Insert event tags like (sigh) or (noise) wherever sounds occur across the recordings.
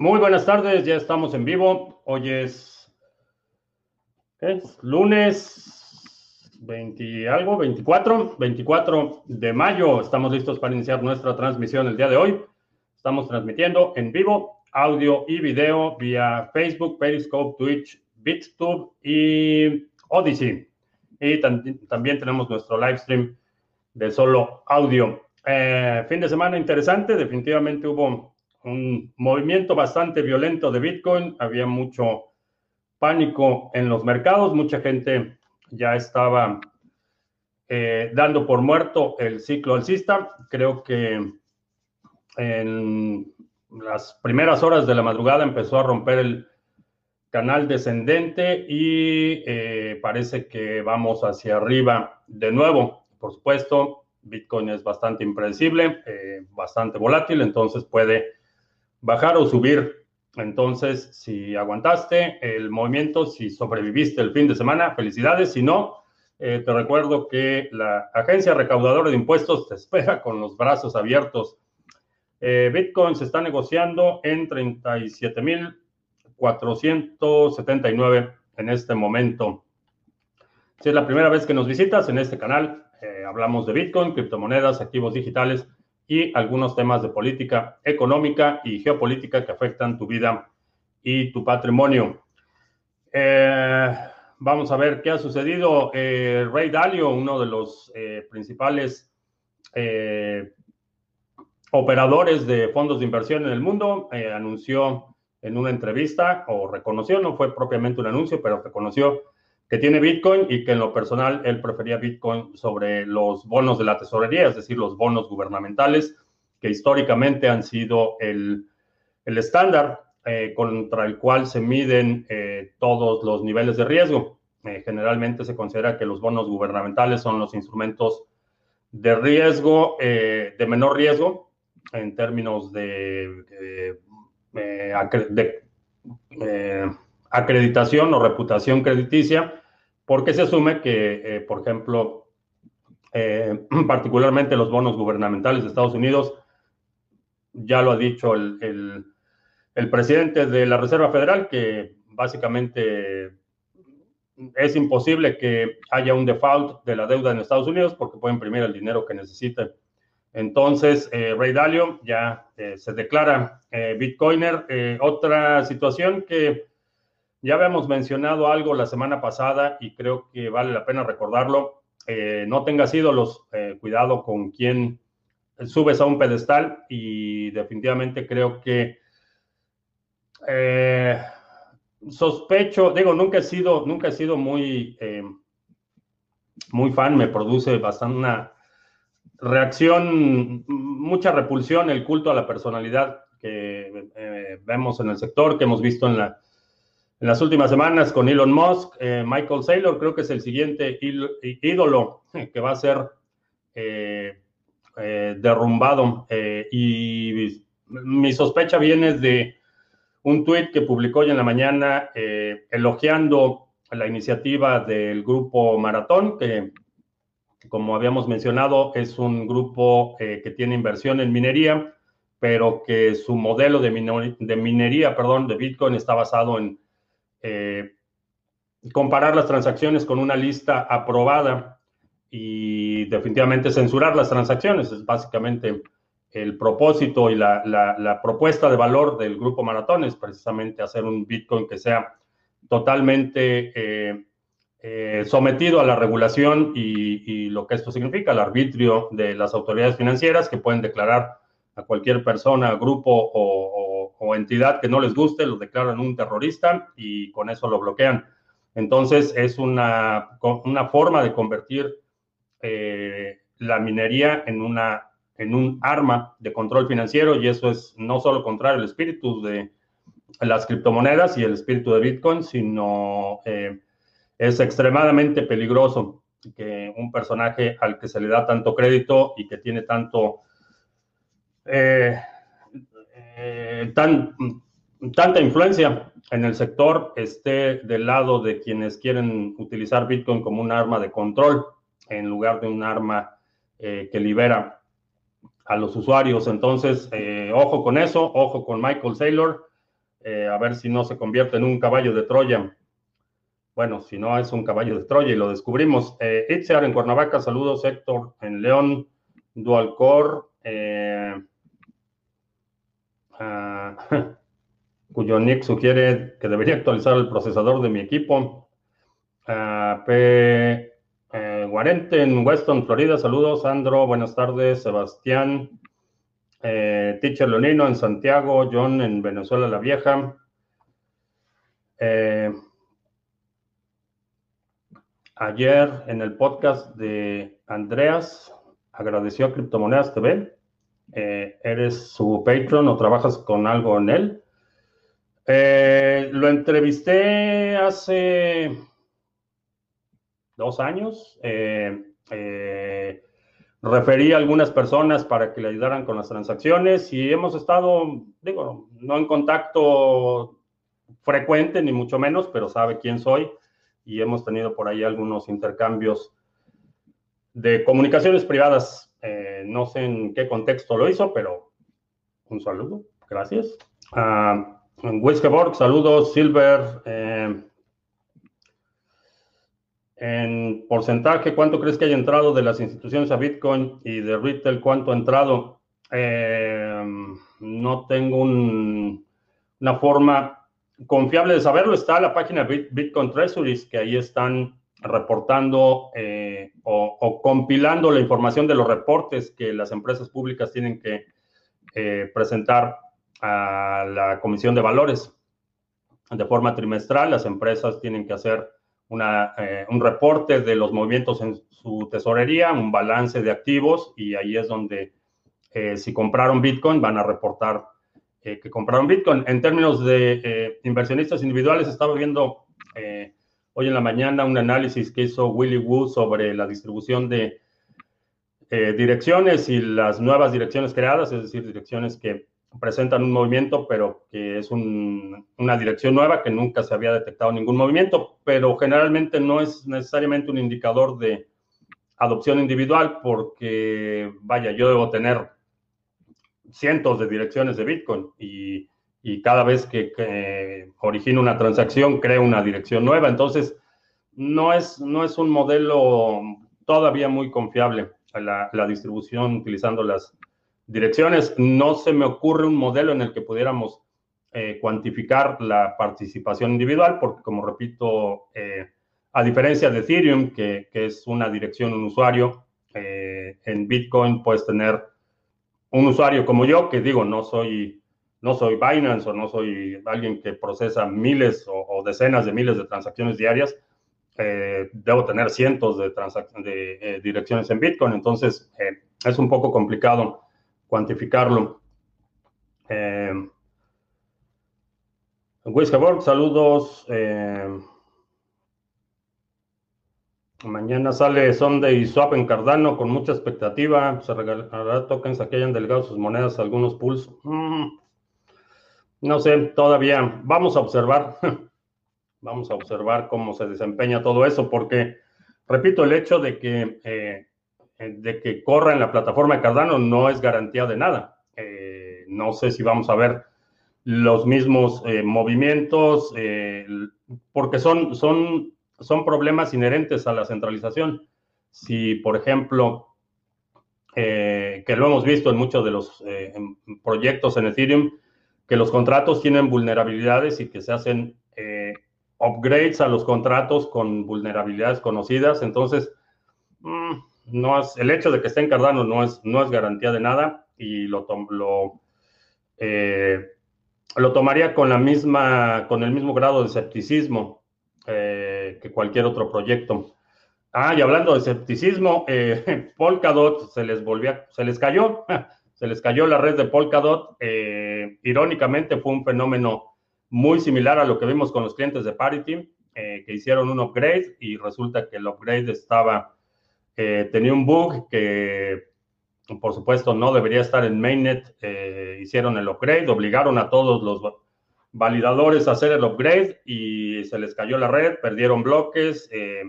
Muy buenas tardes, ya estamos en vivo. Hoy es, es lunes 20 algo, 24, 24 de mayo. Estamos listos para iniciar nuestra transmisión el día de hoy. Estamos transmitiendo en vivo audio y video vía Facebook, Periscope, Twitch, BitTube y Odyssey. Y también tenemos nuestro live stream de solo audio. Eh, fin de semana interesante, definitivamente hubo un movimiento bastante violento de Bitcoin, había mucho pánico en los mercados, mucha gente ya estaba eh, dando por muerto el ciclo alcista. Creo que en las primeras horas de la madrugada empezó a romper el canal descendente y eh, parece que vamos hacia arriba de nuevo. Por supuesto, Bitcoin es bastante impredecible, eh, bastante volátil, entonces puede bajar o subir. Entonces, si aguantaste el movimiento, si sobreviviste el fin de semana, felicidades. Si no, eh, te recuerdo que la agencia recaudadora de impuestos te (laughs) espera con los brazos abiertos. Eh, Bitcoin se está negociando en 37.479 en este momento. Si es la primera vez que nos visitas en este canal, eh, hablamos de Bitcoin, criptomonedas, activos digitales y algunos temas de política económica y geopolítica que afectan tu vida y tu patrimonio. Eh, vamos a ver qué ha sucedido. Eh, Ray Dalio, uno de los principales operadores de fondos de inversión en el mundo, anunció en una entrevista o reconoció, no fue propiamente un anuncio, pero reconoció que tiene Bitcoin y que en lo personal él prefería Bitcoin sobre los bonos de la tesorería, es decir, los bonos gubernamentales, que históricamente han sido el, estándar eh, contra el cual se miden eh, todos los niveles de riesgo. Eh, generalmente se considera que los bonos gubernamentales son los instrumentos de riesgo, de menor riesgo, en términos de, de acreditación o reputación crediticia, porque se asume que, eh, por ejemplo, eh, (clears throat) particularmente los bonos gubernamentales de Estados Unidos, ya lo ha dicho el, presidente de la Reserva Federal, que básicamente es imposible que haya un default de la deuda en Estados Unidos porque puede imprimir el dinero que necesite. Entonces, eh, Ray Dalio ya se declara Bitcoiner. otra situación que ya habíamos mencionado algo la semana pasada y creo que vale la pena recordarlo. Eh, no tengas ídolos, eh, cuidado con quién subes a un pedestal y definitivamente creo que eh, sospecho, digo, nunca he sido, nunca he sido muy, muy fan, me produce bastante una reacción, mucha repulsión el culto a la personalidad que vemos en el sector, que hemos visto en la en las últimas semanas con Elon Musk. Eh, Michael Saylor creo que es el siguiente ídolo que va a ser eh, eh, derrumbado. y mi sospecha viene de un tuit que publicó hoy en la mañana elogiando la iniciativa del grupo Maratón, que como habíamos mencionado es un grupo que tiene inversión en minería, pero que su modelo de, de minería, perdón, de Bitcoin está basado en eh, comparar las transacciones con una lista aprobada y definitivamente censurar las transacciones. Es básicamente el propósito y la, propuesta de valor del grupo Maratón es precisamente hacer un Bitcoin que sea totalmente eh, eh, sometido a la regulación y, lo que esto significa, el arbitrio de las autoridades financieras que pueden declarar a cualquier persona, grupo o, o entidad que no les guste, lo declaran un terrorista y con eso lo bloquean. Entonces es una, una forma de convertir eh, la minería en, una, en un arma de control financiero y eso es no solo contra el espíritu de las criptomonedas y el espíritu de Bitcoin, sino eh, es extremadamente peligroso que un personaje al que se le da tanto crédito y que tiene tanto... Eh, eh, tan, tanta influencia en el sector esté del lado de quienes quieren utilizar Bitcoin como un arma de control en lugar de un arma eh, que libera a los usuarios. Entonces, eh, ojo con eso, ojo con Michael Saylor. a ver si no se convierte en un caballo de Troya. Bueno, si no es un caballo de Troya y lo descubrimos. Eh, Itziar en Cuernavaca, saludos. Héctor en León, Dualcore, eh, ah, (laughs) cuyo nick sugiere que debería actualizar el procesador de mi equipo. Ah, P. Eh, Guarente en Weston, Florida, saludos. Sandro, buenas tardes. Sebastián, eh, Teacher Leonino en Santiago, John en Venezuela la Vieja. Eh, Ayer en el podcast de Andreas agradeció a Criptomonedas TV. Eh, ¿Eres su patron o trabajas con algo en él? Eh, lo entrevisté hace dos años. Eh, referí a algunas personas para que le ayudaran con las transacciones y hemos estado, digo, no en contacto frecuente ni mucho menos, pero sabe quién soy y hemos tenido por ahí algunos intercambios de comunicaciones privadas. Eh, no sé en qué contexto lo hizo, pero un saludo, gracias. Uh, saludos. Silver, eh, en porcentaje, ¿cuánto crees que haya entrado de las instituciones a Bitcoin y de retail? ¿Cuánto ha entrado? Eh, no tengo una forma confiable de saberlo está la página Bitcoin Treasuries, que ahí están reportando eh, o, compilando la información de los reportes que las empresas públicas tienen que eh, presentar a la Comisión de Valores. De forma trimestral, las empresas tienen que hacer una, eh, un reporte de los movimientos en su tesorería, un balance de activos y ahí es donde si compraron Bitcoin van a reportar eh, que compraron Bitcoin. En términos de eh, inversionistas individuales, estaba viendo eh, hoy en la mañana un análisis que hizo Willy Wu sobre la distribución de direcciones y las nuevas direcciones creadas, es decir, direcciones que presentan un movimiento, pero que es una dirección nueva que nunca se había detectado ningún movimiento, pero generalmente no es necesariamente un indicador de adopción individual, porque, vaya, yo debo tener cientos de direcciones de Bitcoin y, cada vez que, origina una transacción crea una dirección nueva. Entonces, no es, no es un modelo todavía muy confiable la, la distribución utilizando las direcciones. No se me ocurre un modelo en el que pudiéramos eh, cuantificar la participación individual, porque como repito, eh, a diferencia de Ethereum, que, es una dirección, un usuario, eh, en Bitcoin puedes tener un usuario como yo, que digo, no soy, no soy Binance o no soy alguien que procesa miles o, decenas de miles de transacciones diarias, eh, debo tener cientos de, de eh, direcciones en Bitcoin, entonces eh, es un poco complicado cuantificarlo. Eh, saludos. Mañana sale Sunday Swap en Cardano con mucha expectativa. Se regalará tokens a que hayan delegado sus monedas a algunos pools. Mm, no sé, todavía. Vamos a observar. (laughs) Vamos a observar cómo se desempeña todo eso, porque, repito, el hecho de que, eh, de que corra en la plataforma de Cardano no es garantía de nada. Eh, no sé si vamos a ver los mismos eh, movimientos, porque son, son son problemas inherentes a la centralización. Si, por ejemplo, eh, que lo hemos visto en muchos de los eh, proyectos en Ethereum, que los contratos tienen vulnerabilidades y que se hacen eh, upgrades a los contratos con vulnerabilidades conocidas. Entonces, mm, no es, el hecho de que esté en Cardano no es, no es garantía de nada y lo, lo, lo tomaría con, la misma, con el mismo grado de escepticismo eh, que cualquier otro proyecto. Ah, y hablando de escepticismo, eh, (laughs) Polkadot se les volvió, se les cayó, se les cayó la red de Polkadot. Eh, irónicamente fue un fenómeno muy similar a lo que vimos con los clientes de Parity, que hicieron un upgrade y resulta que el upgrade estaba, tenía un bug que por supuesto no debería estar en mainnet. hicieron el upgrade, obligaron a todos los validadores hacer el upgrade y se les cayó la red, perdieron bloques, eh,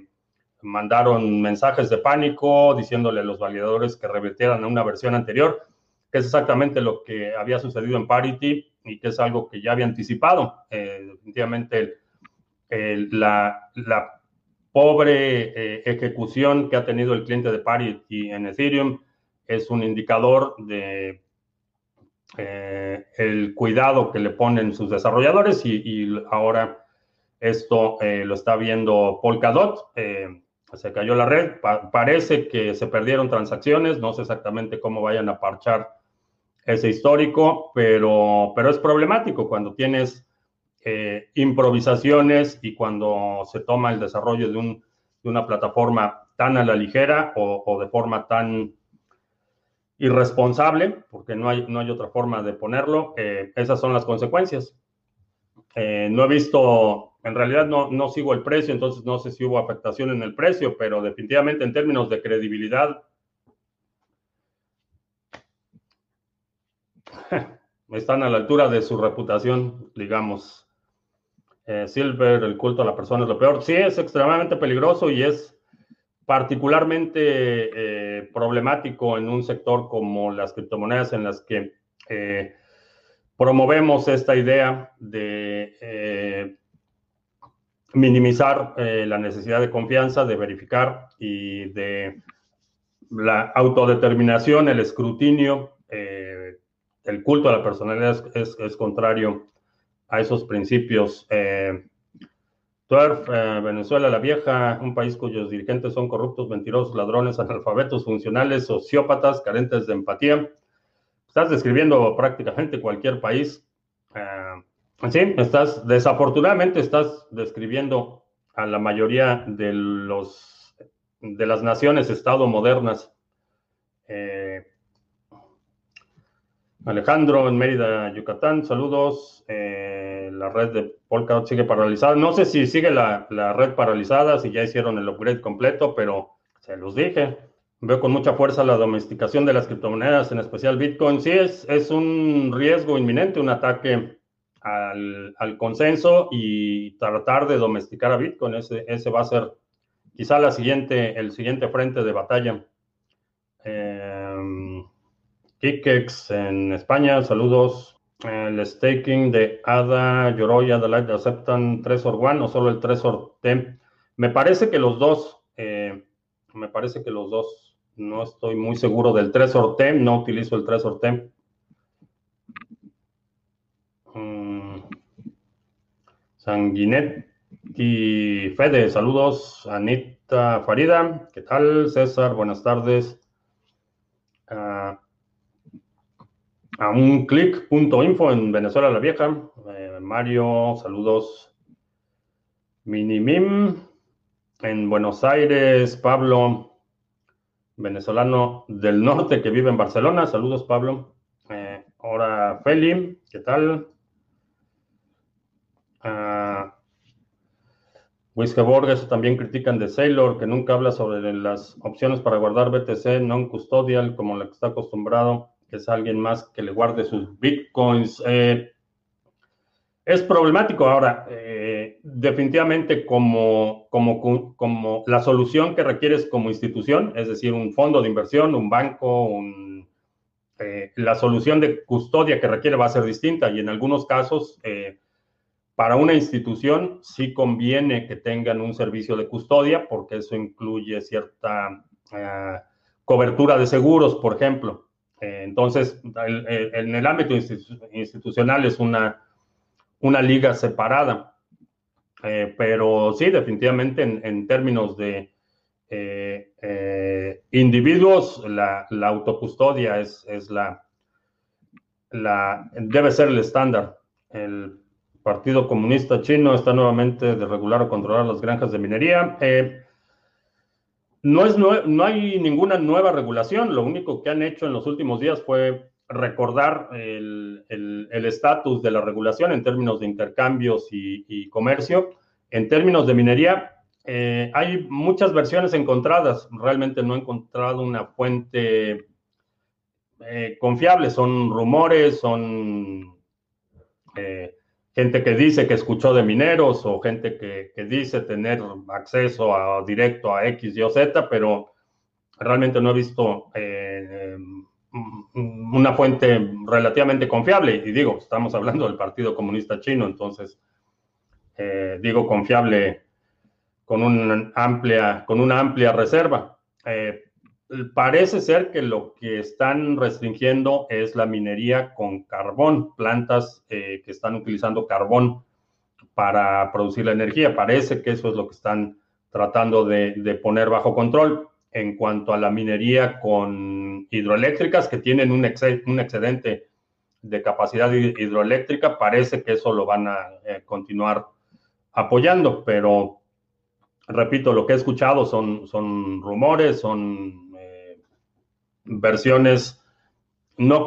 mandaron mensajes de pánico diciéndole a los validadores que revirtieran a una versión anterior, que es exactamente lo que había sucedido en Parity. y que es algo que ya había anticipado. definitivamente la, pobre ejecución que ha tenido el cliente de Parity en Ethereum es un indicador de el cuidado que le ponen sus desarrolladores y, ahora esto lo está viendo Polkadot se cayó la red, parece que se perdieron transacciones, no sé exactamente cómo vayan a parchar ese histórico, pero, pero es problemático cuando tienes eh, improvisaciones y cuando se toma el desarrollo de, un, de, una plataforma tan a la ligera o, de forma tan irresponsable, porque no hay, no hay otra forma de ponerlo, eh, esas son las consecuencias. Eh, no he visto, en realidad no, no sigo el precio, entonces no sé si hubo afectación en el precio, pero definitivamente en términos de credibilidad, (laughs) están a la altura de su reputación, digamos. Eh, Silver, el culto a la persona es lo peor. Sí, es extremadamente peligroso y es particularmente eh, problemático en un sector como las criptomonedas en las que promovemos esta idea de eh, minimizar eh, la necesidad de confianza, de verificar y de la autodeterminación, el escrutinio, eh, el culto a la personalidad es, contrario a esos principios. TUERF, Venezuela la Vieja, un país cuyos dirigentes son corruptos, mentirosos, ladrones, (laughs) analfabetos, funcionales, sociópatas, carentes de empatía estás describiendo prácticamente cualquier país. Eh, sí, estás, desafortunadamente estás describiendo a la mayoría de los de las naciones estado modernas. Eh, Alejandro en Mérida, Yucatán, saludos. Eh, la red de Polkadot sigue paralizada. No sé si sigue la, la red paralizada, si ya hicieron el upgrade completo, pero se los dije. Veo con mucha fuerza la domesticación de las criptomonedas, en especial Bitcoin. Sí, es, es un riesgo inminente, un ataque al, consenso y tratar de domesticar a Bitcoin. Ese, ese va a ser quizá la siguiente, el siguiente frente de batalla. Eh, en España, saludos. El staking de ADA, Yoroi, Adelaide aceptan Trezor One o solo el Trezor T. Me parece que los dos, eh, me parece que los dos no estoy muy seguro del Tresor Tem, no utilizo el Tresor Tem. Mm. y Fede, saludos. Anita Farida, ¿qué tal? César, buenas tardes. Ah, a un clic.info en Venezuela la Vieja. Eh, Mario, saludos. Minimim en Buenos Aires, Pablo venezolano del norte que vive en Barcelona. Saludos, Pablo. Eh, ahora, Feli, ¿qué tal? Uh, Borges también critican de Sailor, que nunca habla sobre las opciones para guardar BTC non-custodial, como la que está acostumbrado, que es alguien más que le guarde sus bitcoins. Eh, es problemático ahora. Eh, definitivamente como, como, como la solución que requieres como institución, es decir, un fondo de inversión, un banco, eh, la solución de custodia que requiere va a ser distinta y en algunos casos para una institución sí conviene que tengan un servicio de custodia porque eso incluye cierta cobertura de seguros, por ejemplo. Entonces, en el ámbito institucional es una una liga separada. Eh, pero sí, definitivamente en, términos de eh, eh, individuos, la, autocustodia es, la, la, debe ser el estándar. El Partido Comunista Chino está nuevamente de regular o controlar las granjas de minería. No, es, no hay ninguna nueva regulación, lo único que han hecho en los últimos días fue recordar el estatus de la regulación en términos de intercambios y, comercio. En términos de minería, eh, hay muchas versiones encontradas. Realmente no he encontrado una fuente eh, confiable. Son rumores, son eh, gente que dice que escuchó de mineros o gente que, que dice tener acceso a, directo a X, Y o Z, pero realmente no he visto mm, una fuente relativamente confiable. Y digo, estamos hablando del Partido Comunista Chino, entonces eh, digo confiable con una amplia, con una amplia reserva. Eh, parece ser que lo que están restringiendo es la minería con carbón, plantas que están utilizando carbón para producir la energía. Parece que eso es lo que están tratando de, poner bajo control. En cuanto a la minería con hidroeléctricas que tienen un, excedente de capacidad hidroeléctrica, parece que eso lo van a eh, continuar apoyando, pero repito, lo que he escuchado son, son rumores, son eh, versiones no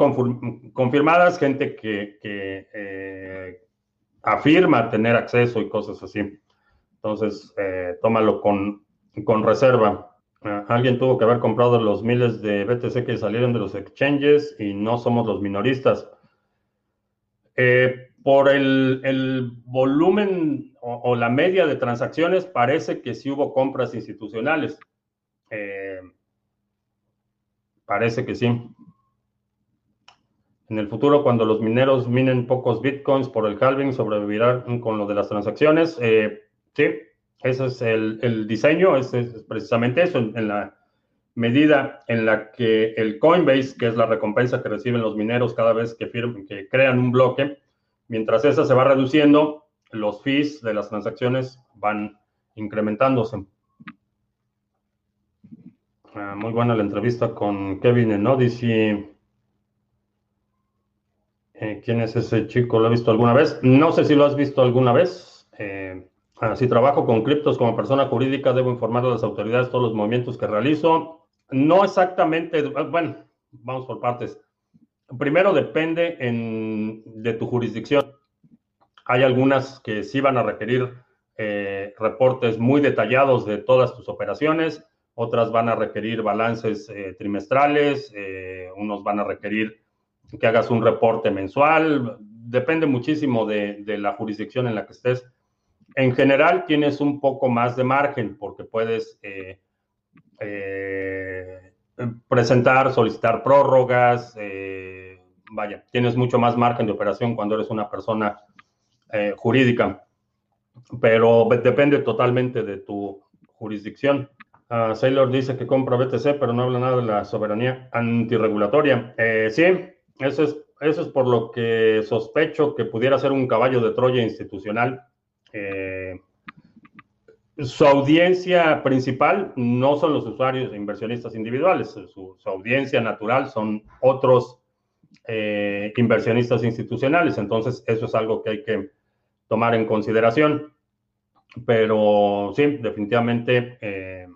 confirmadas, gente que, eh, afirma tener acceso y cosas así. Entonces, eh, tómalo con, con reserva. Ah, alguien tuvo que haber comprado los miles de BTC que salieron de los exchanges y no somos los minoristas. Eh, por el, volumen o, la media de transacciones, parece que sí hubo compras institucionales. Eh, parece que sí. En el futuro, cuando los mineros minen pocos bitcoins por el halving, sobrevivirán con lo de las transacciones. Sí, ese es el, diseño, es precisamente eso, en, la medida en la que el Coinbase, que es la recompensa que reciben los mineros cada vez que, firman, que crean un bloque, mientras esa se va reduciendo, los fees de las transacciones van incrementándose. Ah, muy buena la entrevista con Kevin en Odyssey. Eh, ¿Quién es ese chico? ¿Lo he visto alguna vez? No sé si lo has visto alguna vez. Eh, Ah, si trabajo con criptos como persona jurídica, debo informar a las autoridades todos los movimientos que realizo. No exactamente, bueno, vamos por partes. Primero depende de tu jurisdicción. Hay algunas que sí van a requerir eh, reportes muy detallados de todas tus operaciones, otras van a requerir balances eh, trimestrales, eh, unos van a requerir que hagas un reporte mensual. Depende muchísimo de la jurisdicción en la que estés en general tienes un poco más de margen porque puedes eh, presentar, solicitar prórrogas, vaya, tienes mucho más margen de operación cuando eres una persona jurídica, pero depende totalmente de tu jurisdicción. Uh, Sailor dice que compra BTC, pero no habla nada de la soberanía antirregulatoria. sí, eso es, eso es por lo que sospecho que pudiera ser un caballo de Troya institucional eh, su audiencia principal no son los usuarios e inversionistas individuales, su, audiencia natural son otros eh, inversionistas institucionales. Entonces, eso es algo que hay que tomar en consideración. Pero sí, definitivamente eh,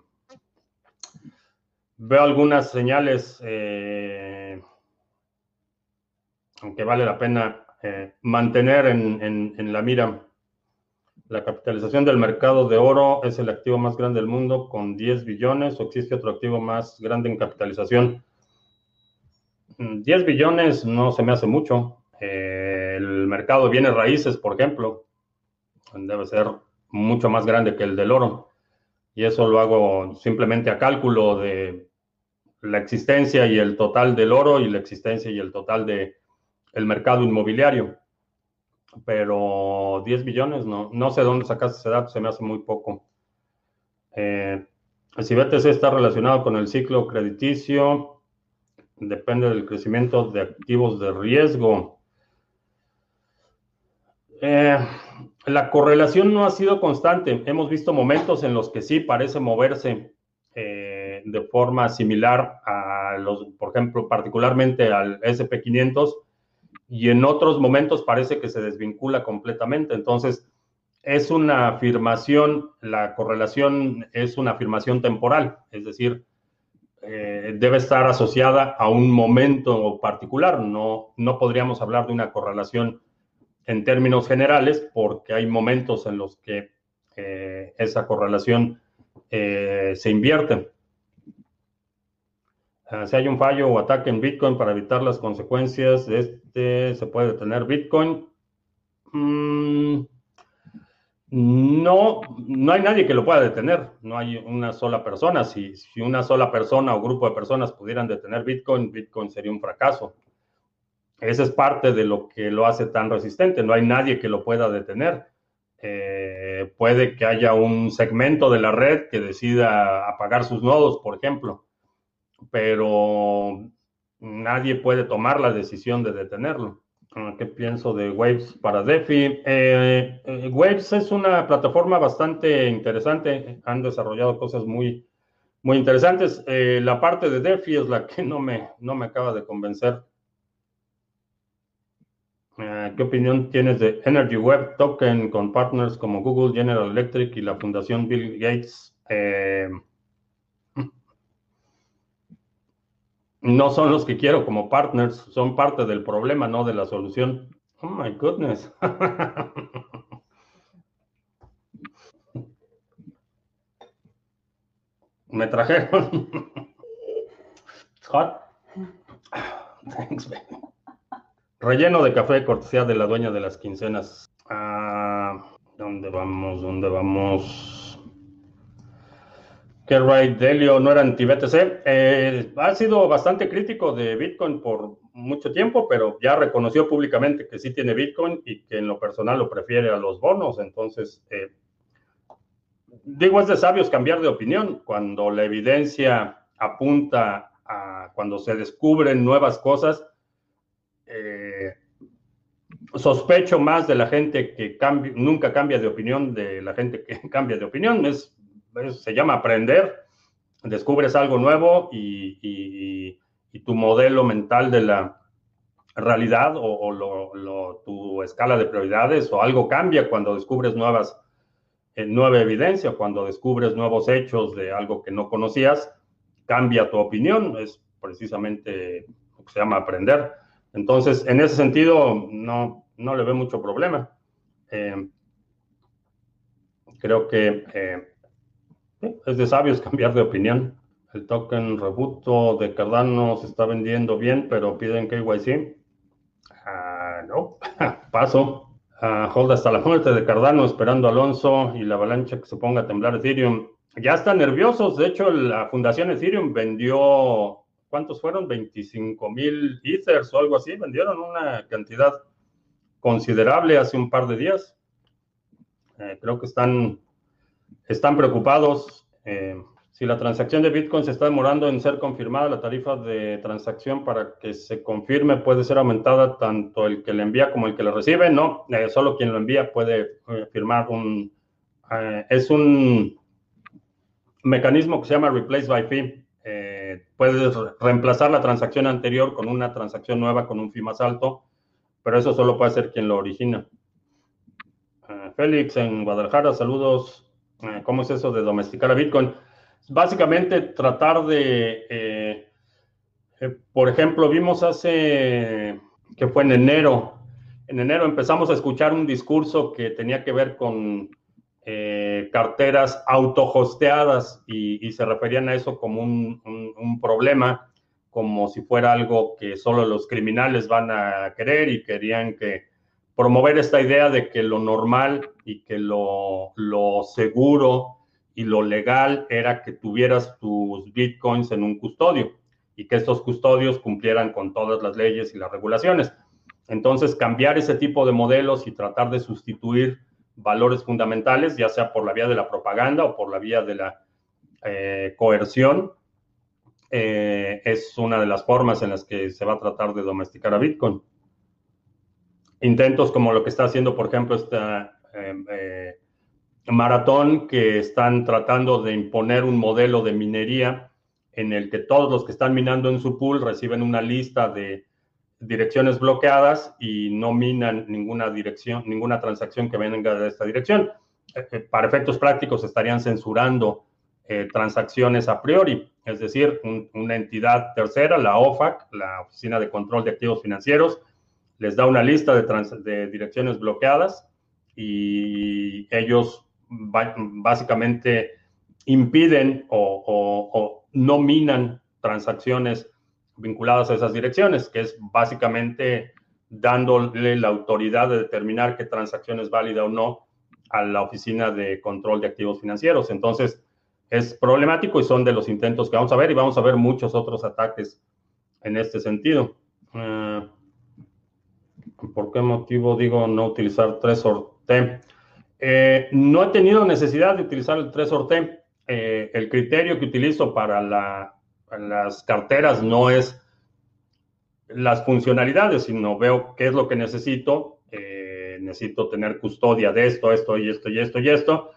veo algunas señales, aunque vale la pena mantener en la mira la capitalización del mercado de oro es el activo más grande del mundo con 10 billones o existe otro activo más grande en capitalización. 10 mm, billones no se me hace mucho. Eh, el mercado de raíces, por ejemplo, debe ser mucho más grande que el del oro. Y eso lo hago simplemente a cálculo de la existencia y el total del oro y la existencia y el total del el mercado inmobiliario pero 10 billones, no, no sé dónde sacaste ese dato, se me hace muy poco. Eh, si está relacionado con el ciclo crediticio, depende del crecimiento de activos de riesgo. Eh, la correlación no ha sido constante. Hemos visto momentos en los que sí parece moverse de forma similar a los, por ejemplo, particularmente al SP500 y en otros momentos parece que se desvincula completamente. Entonces, es una afirmación, la correlación es una afirmación temporal, es decir, eh, debe estar asociada a un momento particular. No, no podríamos hablar de una correlación en términos generales porque hay momentos en los que eh, esa correlación eh, se invierte. Ah, si hay un fallo o ataque en Bitcoin para evitar las consecuencias este, se puede detener Bitcoin. Mm, No, no hay nadie que lo pueda detener, no hay una sola persona. Si, si, una sola persona o grupo de personas pudieran detener Bitcoin, Bitcoin sería un fracaso. Esa es parte de lo que lo hace tan resistente, no hay nadie que lo pueda detener. Eh, puede que haya un segmento de la red que decida apagar sus nodos, por ejemplo, pero nadie puede tomar la decisión de detenerlo. Ah, ¿Qué pienso de Waves para DeFi? Eh, eh, Waves es una plataforma bastante interesante. Han desarrollado cosas muy, muy interesantes. Eh, la parte de DeFi es la que no me, no me acaba de convencer. ¿Qué opinión tienes de Energy Web Token con partners como Google, General Electric y la Fundación Bill Gates? No son los que quiero como partners, son parte del problema, no de la solución. Oh my goodness. (laughs) Me trajeron. hot. Thanks, Relleno de café, cortesía de la dueña de las quincenas. Ah, ¿Dónde vamos? ¿Dónde vamos? Que Ray Delio no era anti-BTC. Eh, ha sido bastante crítico de Bitcoin por mucho tiempo, pero ya reconoció públicamente que sí tiene Bitcoin y que en lo personal lo prefiere a los bonos. Entonces, eh, digo, es de sabios cambiar de opinión cuando la evidencia apunta a cuando se descubren nuevas cosas. Eh, sospecho más de la gente que nunca cambia de opinión de la gente que (laughs) cambia de opinión. Es se llama aprender, descubres algo nuevo y, tu modelo mental de la realidad o, tu escala de prioridades o algo cambia cuando descubres nuevas, eh, nueva evidencia, cuando descubres nuevos hechos de algo que no conocías, cambia tu opinión, es precisamente lo que se llama aprender. Entonces, en ese sentido, no, no le ve mucho problema. Eh, creo que eh, es de sabios (laughs) cambiar de opinión. El token rebuto de Cardano se está vendiendo bien, pero piden KYC. Ah, no, (laughs) paso. Uh, hold hasta la muerte de Cardano esperando Alonso y la avalancha que se ponga a temblar Ethereum. Ya están nerviosos. De hecho, la fundación Ethereum vendió, ¿cuántos fueron? 25 mil Ethers o algo así. Vendieron una cantidad considerable hace un par de días. Eh, creo que están están preocupados. Eh, si la transacción de Bitcoin se está demorando en ser confirmada, la tarifa de transacción para que se confirme puede ser aumentada tanto el que le envía como el que le recibe. No, eh, solo quien lo envía puede eh, firmar un... es un mecanismo que se llama Replace by Fee. puedes reemplazar la transacción anterior con una transacción nueva con un fee más alto, pero eso solo puede ser quien lo origina. Félix en Guadalajara, saludos. Eh, ¿Cómo es eso de domesticar a Bitcoin? Básicamente tratar de, eh, eh, por ejemplo, vimos hace, que fue en enero, en enero empezamos a escuchar un discurso que tenía que ver con carteras autohosteadas y, y, se referían a eso como un, un, problema, como si fuera algo que solo los criminales van a querer y querían que promover esta idea de que lo normal y que lo, seguro y lo legal era que tuvieras tus bitcoins en un custodio y que estos custodios cumplieran con todas las leyes y las regulaciones. Entonces, cambiar ese tipo de modelos y tratar de sustituir valores fundamentales, ya sea por la vía de la propaganda o por la vía de la eh, coerción, eh, es una de las formas en las que se va a tratar de domesticar a Bitcoin intentos como lo que está haciendo, por ejemplo, esta em, eh, maratón que están tratando de imponer un modelo de minería en el que todos los que están minando en su pool reciben una lista de direcciones bloqueadas y no minan ninguna dirección, ninguna transacción que venga de esta dirección. Eh, eh, para efectos prácticos estarían censurando transacciones a priori, es decir, una entidad tercera, la OFAC, la Oficina de Control de Activos Financieros, les da una lista de, direcciones bloqueadas y ellos básicamente impiden o, no minan transacciones vinculadas a esas direcciones, que es básicamente dándole la autoridad de determinar qué transacción es válida o no a la oficina de control de activos financieros. Entonces, es problemático y son de los intentos que vamos a ver y vamos a ver muchos otros ataques en este sentido. Eh, ¿Por qué motivo digo no utilizar Trezor T? Eh, no he tenido necesidad de utilizar el Trezor T. Eh, el criterio que utilizo para las carteras no es las funcionalidades, sino veo qué es lo que necesito. necesito tener custodia de esto, esto y esto y esto y esto.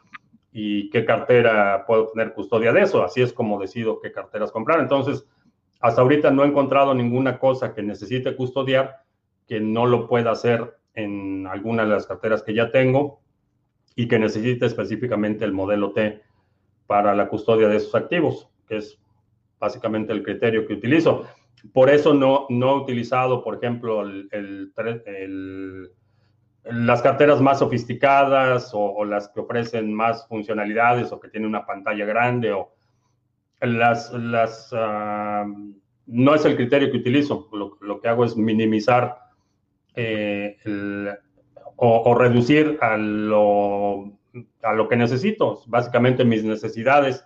Y qué cartera puedo tener custodia de eso. Así es como decido qué carteras comprar. Entonces, hasta ahorita no he encontrado ninguna cosa que necesite custodiar que no lo pueda hacer en alguna de las carteras que ya tengo y que necesite específicamente el modelo T para la custodia de esos activos, que es básicamente el criterio que utilizo. Por eso no, no he utilizado, por ejemplo, las carteras más sofisticadas o, las que ofrecen más funcionalidades o que tienen una pantalla grande o las, las ah, no es el criterio que utilizo. Lo, que hago es minimizar eh, o, reducir a lo, a lo que necesito. Básicamente mis necesidades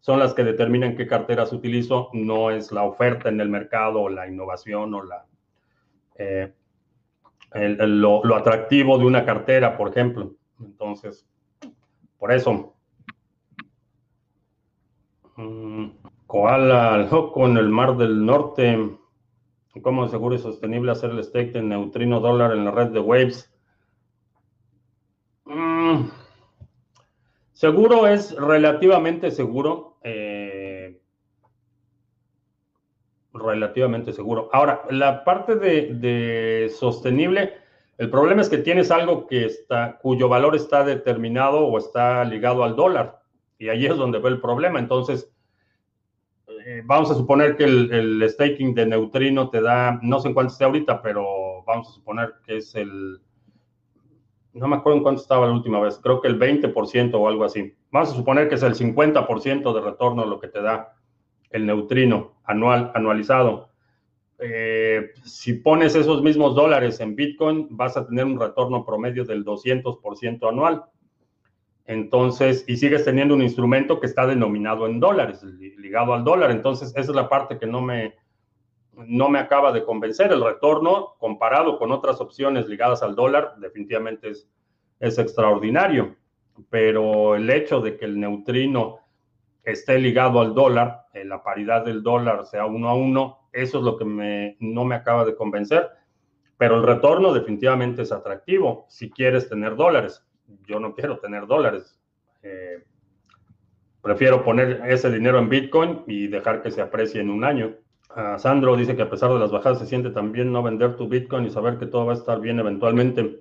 son las que determinan qué carteras utilizo, no es la oferta en el mercado o la innovación o la, eh, lo, lo atractivo de una cartera, por ejemplo. Entonces, por eso. Mm, Koala, en el Mar del Norte. ¿Cómo seguro y sostenible hacer el stake de neutrino dólar en la red de Waves? Mm, seguro es relativamente seguro. Eh, relativamente seguro. Ahora, la parte de, de, sostenible, el problema es que tienes algo que está, cuyo valor está determinado o está ligado al dólar. Y ahí es donde ve el problema. Entonces, eh, vamos a suponer que el, staking de neutrino te da, no sé en cuánto esté ahorita, pero vamos a suponer que es el, no me acuerdo en cuánto estaba la última vez, creo que el 20% o algo así. Vamos a suponer que es el 50% de retorno lo que te da el neutrino anual, anualizado. Eh, si pones esos mismos dólares en Bitcoin, vas a tener un retorno promedio del 200% anual. Entonces, y sigues teniendo un instrumento que está denominado en dólares, ligado al dólar. Entonces, esa es la parte que no me, no me acaba de convencer. El retorno, comparado con otras opciones ligadas al dólar, definitivamente es, es extraordinario. Pero el hecho de que el neutrino esté ligado al dólar, en la paridad del dólar sea uno a uno, eso es lo que me, no me acaba de convencer. Pero el retorno definitivamente es atractivo si quieres tener dólares yo no quiero tener dólares. Eh, prefiero poner ese dinero en Bitcoin y dejar que se aprecie en un año. Ah, Sandro dice que a pesar de las bajadas se siente también no vender tu Bitcoin y saber que todo va a estar bien eventualmente.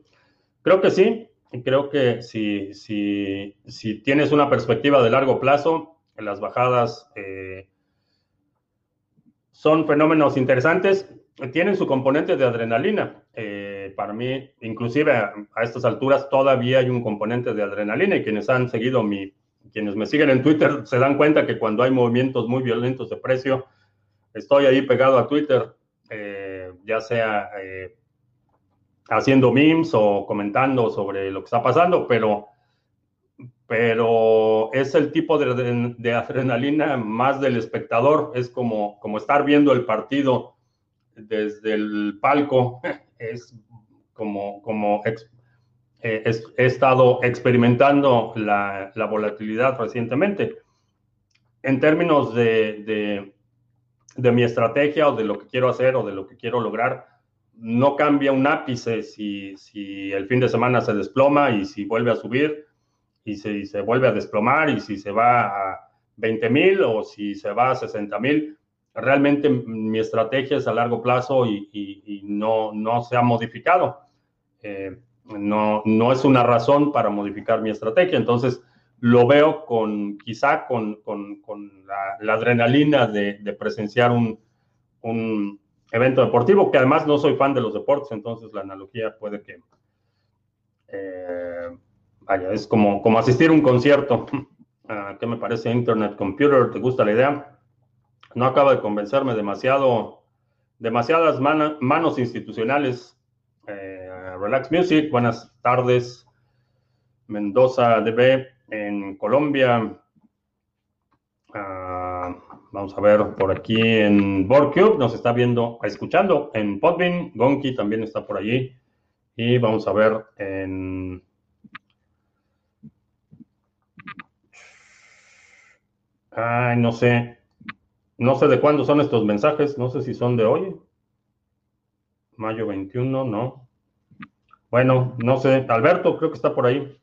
Creo que sí. Creo que si, si, si tienes una perspectiva de largo plazo, las bajadas eh, son fenómenos interesantes. Tienen su componente de adrenalina. Eh, para mí, inclusive a, estas alturas, todavía hay un componente de adrenalina y quienes han seguido mi, quienes me siguen en Twitter se dan cuenta que cuando hay movimientos muy violentos de precio, estoy ahí pegado a Twitter, eh, ya sea eh, haciendo memes o comentando sobre lo que está pasando, pero, pero es el tipo de, de adrenalina más del espectador, es como, como estar viendo el partido desde el palco, (laughs) es como, como eh, he estado experimentando la, volatilidad recientemente. En términos de, de, mi estrategia o de lo que quiero hacer o de lo que quiero lograr, no cambia un ápice si, si el fin de semana se desploma y si vuelve a subir y si se vuelve a desplomar y si se va a 20 mil o si se va a 60 mil realmente mi estrategia es a largo plazo y, no, no, se ha modificado. Eh, no, no es una razón para modificar mi estrategia. Entonces, lo veo con quizá con, la, adrenalina de, presenciar un, evento deportivo, que además no soy fan de los deportes, entonces la analogía puede que... Eh, vaya, es como, como asistir a un concierto. (laughs) Ah, ¿Qué me parece Internet Computer? ¿Te gusta la idea? no acaba de convencerme demasiado, demasiadas manos institucionales. Relax Music, buenas tardes. Mendoza DB en Colombia. Ah, vamos a ver por aquí en BoardCube, nos está viendo, escuchando en Podbean. Gonki también está por allí. Y vamos a ver en... Ay, no sé. No sé de cuándo son estos mensajes. No sé si son de hoy. Mayo 21, no. Bueno, no sé. Alberto, creo que está por ahí.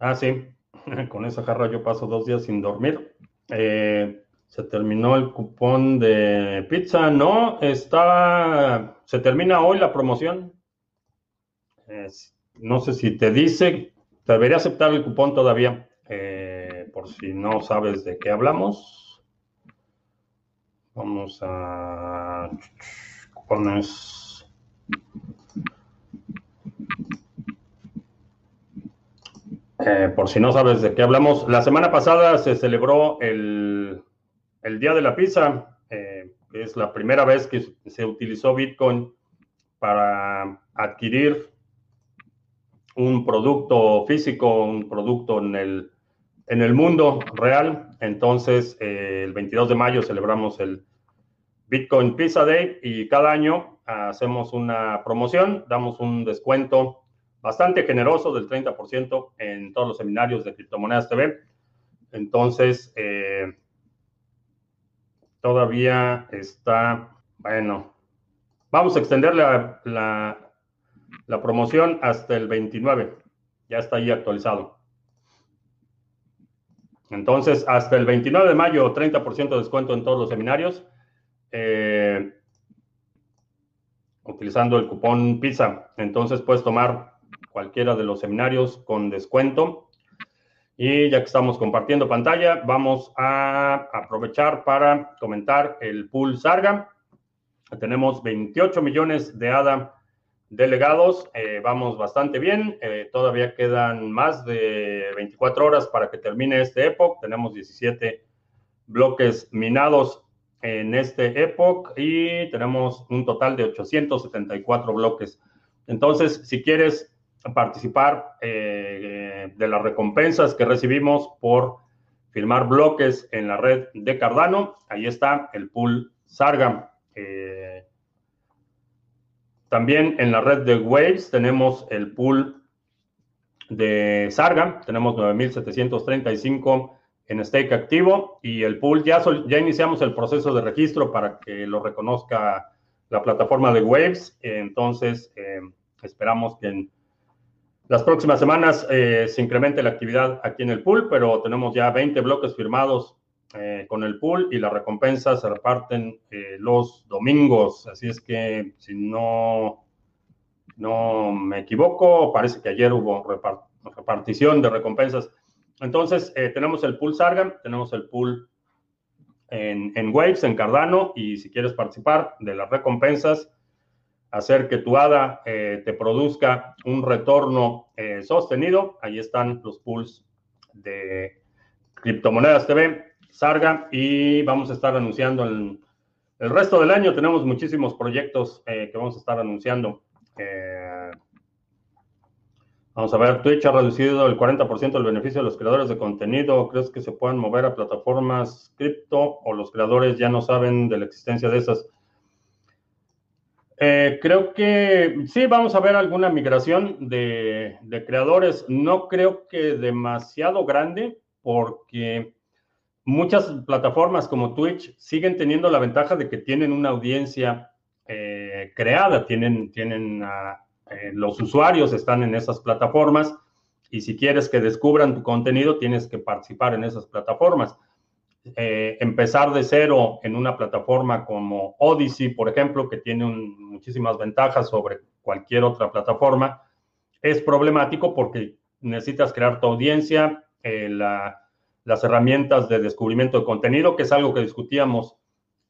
Ah, sí. (laughs) Con esa jarra yo paso dos días sin dormir. Eh, se terminó el cupón de pizza. No, está. Se termina hoy la promoción. no sé si te dice. Debería aceptar el cupón todavía. Eh, por si no sabes de qué hablamos. Vamos a. Cupones. Eh, por si no sabes de qué hablamos, la semana pasada se celebró el, Día de la Pizza, eh, es la primera vez que se utilizó Bitcoin para adquirir un producto físico, un producto en el, en el mundo real. Entonces, eh, el 22 de mayo celebramos el Bitcoin Pizza Day y cada año hacemos una promoción, damos un descuento bastante generoso del 30% en todos los seminarios de criptomonedas TV. Entonces, eh, todavía está, bueno, vamos a extender la, promoción hasta el 29. Ya está ahí actualizado. Entonces, hasta el 29 de mayo, 30% de descuento en todos los seminarios. Eh, utilizando el cupón PISA. Entonces puedes tomar cualquiera de los seminarios con descuento. Y ya que estamos compartiendo pantalla, vamos a aprovechar para comentar el pool Sarga. Tenemos 28 millones de ADA delegados, eh, vamos bastante bien. Eh, todavía quedan más de 24 horas para que termine este epoch. Tenemos 17 bloques minados en este epoch y tenemos un total de 874 bloques. Entonces, si quieres participar eh, de las recompensas que recibimos por firmar bloques en la red de Cardano. Ahí está el pool Sarga. Eh, también en la red de Waves tenemos el pool de Sarga. Tenemos 9.735 en stake activo y el pool ya, iniciamos el proceso de registro para que lo reconozca la plataforma de Waves. Entonces, eh, esperamos que en las próximas semanas eh, se incremente la actividad aquí en el pool, pero tenemos ya 20 bloques firmados eh, con el pool y las recompensas se reparten eh, los domingos. Así es que si no, no me equivoco, parece que ayer hubo repartición de recompensas. Entonces, tenemos el pool Sargam, tenemos el pool en, en Waves, en Cardano, y si quieres participar de las recompensas, hacer que tu ADA eh, te produzca un retorno eh, sostenido. Ahí están los pools de criptomonedas TV, Sarga, y vamos a estar anunciando el, el resto del año. Tenemos muchísimos proyectos eh, que vamos a estar anunciando. vamos a ver, Twitch ha reducido el 40% del beneficio de los creadores de contenido. ¿Crees que se puedan mover a plataformas cripto o los creadores ya no saben de la existencia de esas? Eh, creo que sí, vamos a ver alguna migración de, creadores. No creo que demasiado grande, porque muchas plataformas como Twitch siguen teniendo la ventaja de que tienen una audiencia eh, creada, tienen, tienen eh, los usuarios están en esas plataformas y si quieres que descubran tu contenido, tienes que participar en esas plataformas. Eh, empezar de cero en una plataforma como Odyssey, por ejemplo, que tiene muchísimas ventajas sobre cualquier otra plataforma, es problemático porque necesitas crear tu audiencia, eh, las herramientas de descubrimiento de contenido, que es algo que discutíamos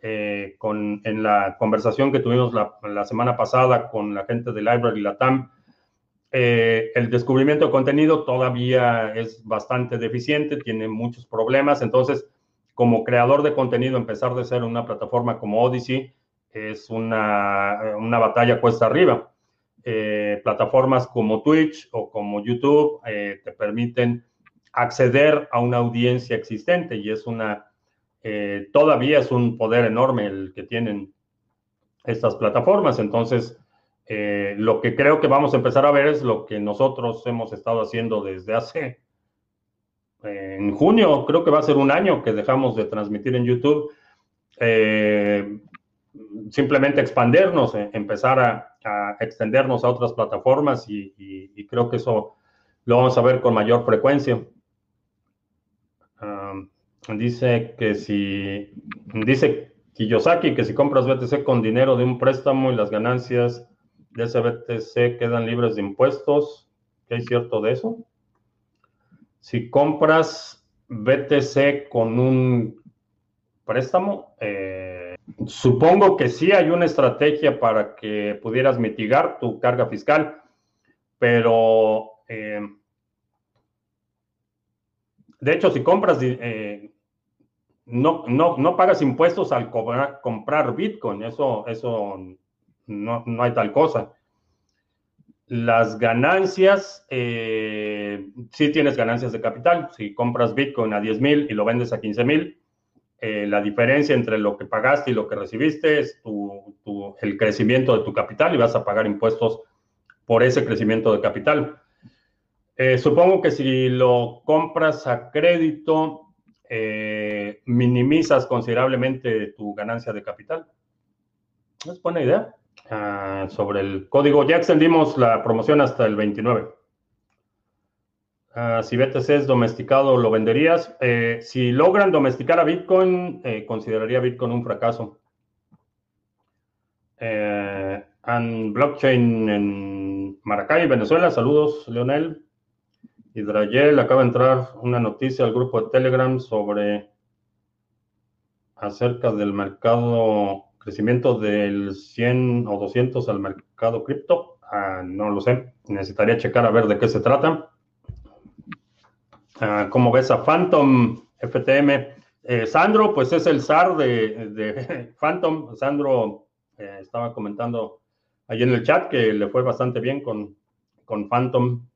eh, con, en la conversación que tuvimos la, semana pasada con la gente de Library Latam. el descubrimiento de contenido todavía es bastante deficiente, tiene muchos problemas, entonces como creador de contenido, empezar de ser una plataforma como Odyssey es una, una batalla cuesta arriba. eh, plataformas como Twitch o como YouTube eh, te permiten acceder a una audiencia existente y es una, eh, todavía es un poder enorme el que tienen estas plataformas. Entonces, lo que creo que vamos a empezar a ver es lo que nosotros hemos estado haciendo desde hace, en junio, creo que va a ser un año que dejamos de transmitir en YouTube simplemente expandernos, eh, empezar a, extendernos a otras plataformas y, creo que eso lo vamos a ver con mayor frecuencia. dice que si, dice Kiyosaki que si compras BTC con dinero de un préstamo y las ganancias de ese BTC quedan libres de impuestos, ¿qué hay cierto de eso? Si compras BTC con un préstamo, eh, Supongo que sí hay una estrategia para que pudieras mitigar tu carga fiscal, pero eh, de hecho, si compras, eh, no, no, pagas impuestos al comprar Bitcoin, eso, eso no, hay tal cosa. Las ganancias, eh, sí tienes ganancias de capital. Si compras Bitcoin a 10 mil y lo vendes a 15 mil, eh, la diferencia entre lo que pagaste y lo que recibiste es el crecimiento de tu capital y vas a pagar impuestos por ese crecimiento de capital. Eh, supongo que si lo compras a crédito, eh, minimizas considerablemente tu ganancia de capital. Es buena idea. Ah, sobre el código, ya extendimos la promoción hasta el 29. Ah, si BTC es domesticado, ¿lo venderías? Eh, si logran domesticar a Bitcoin, eh, consideraría Bitcoin un fracaso. Eh, and blockchain en Maracay, Venezuela. Saludos, Leonel. Hidrayel, acaba de entrar una noticia al grupo de Telegram sobre acerca del mercado, crecimiento del 100 o 200 al mercado cripto. Ah, no lo sé, necesitaría checar a ver de qué se trata. Ah, ¿Cómo ves a Phantom FTM? Eh, Sandro, pues es el zar de, (laughs) Phantom. Sandro eh, estaba comentando ahí en el chat que le fue bastante bien con, con Phantom.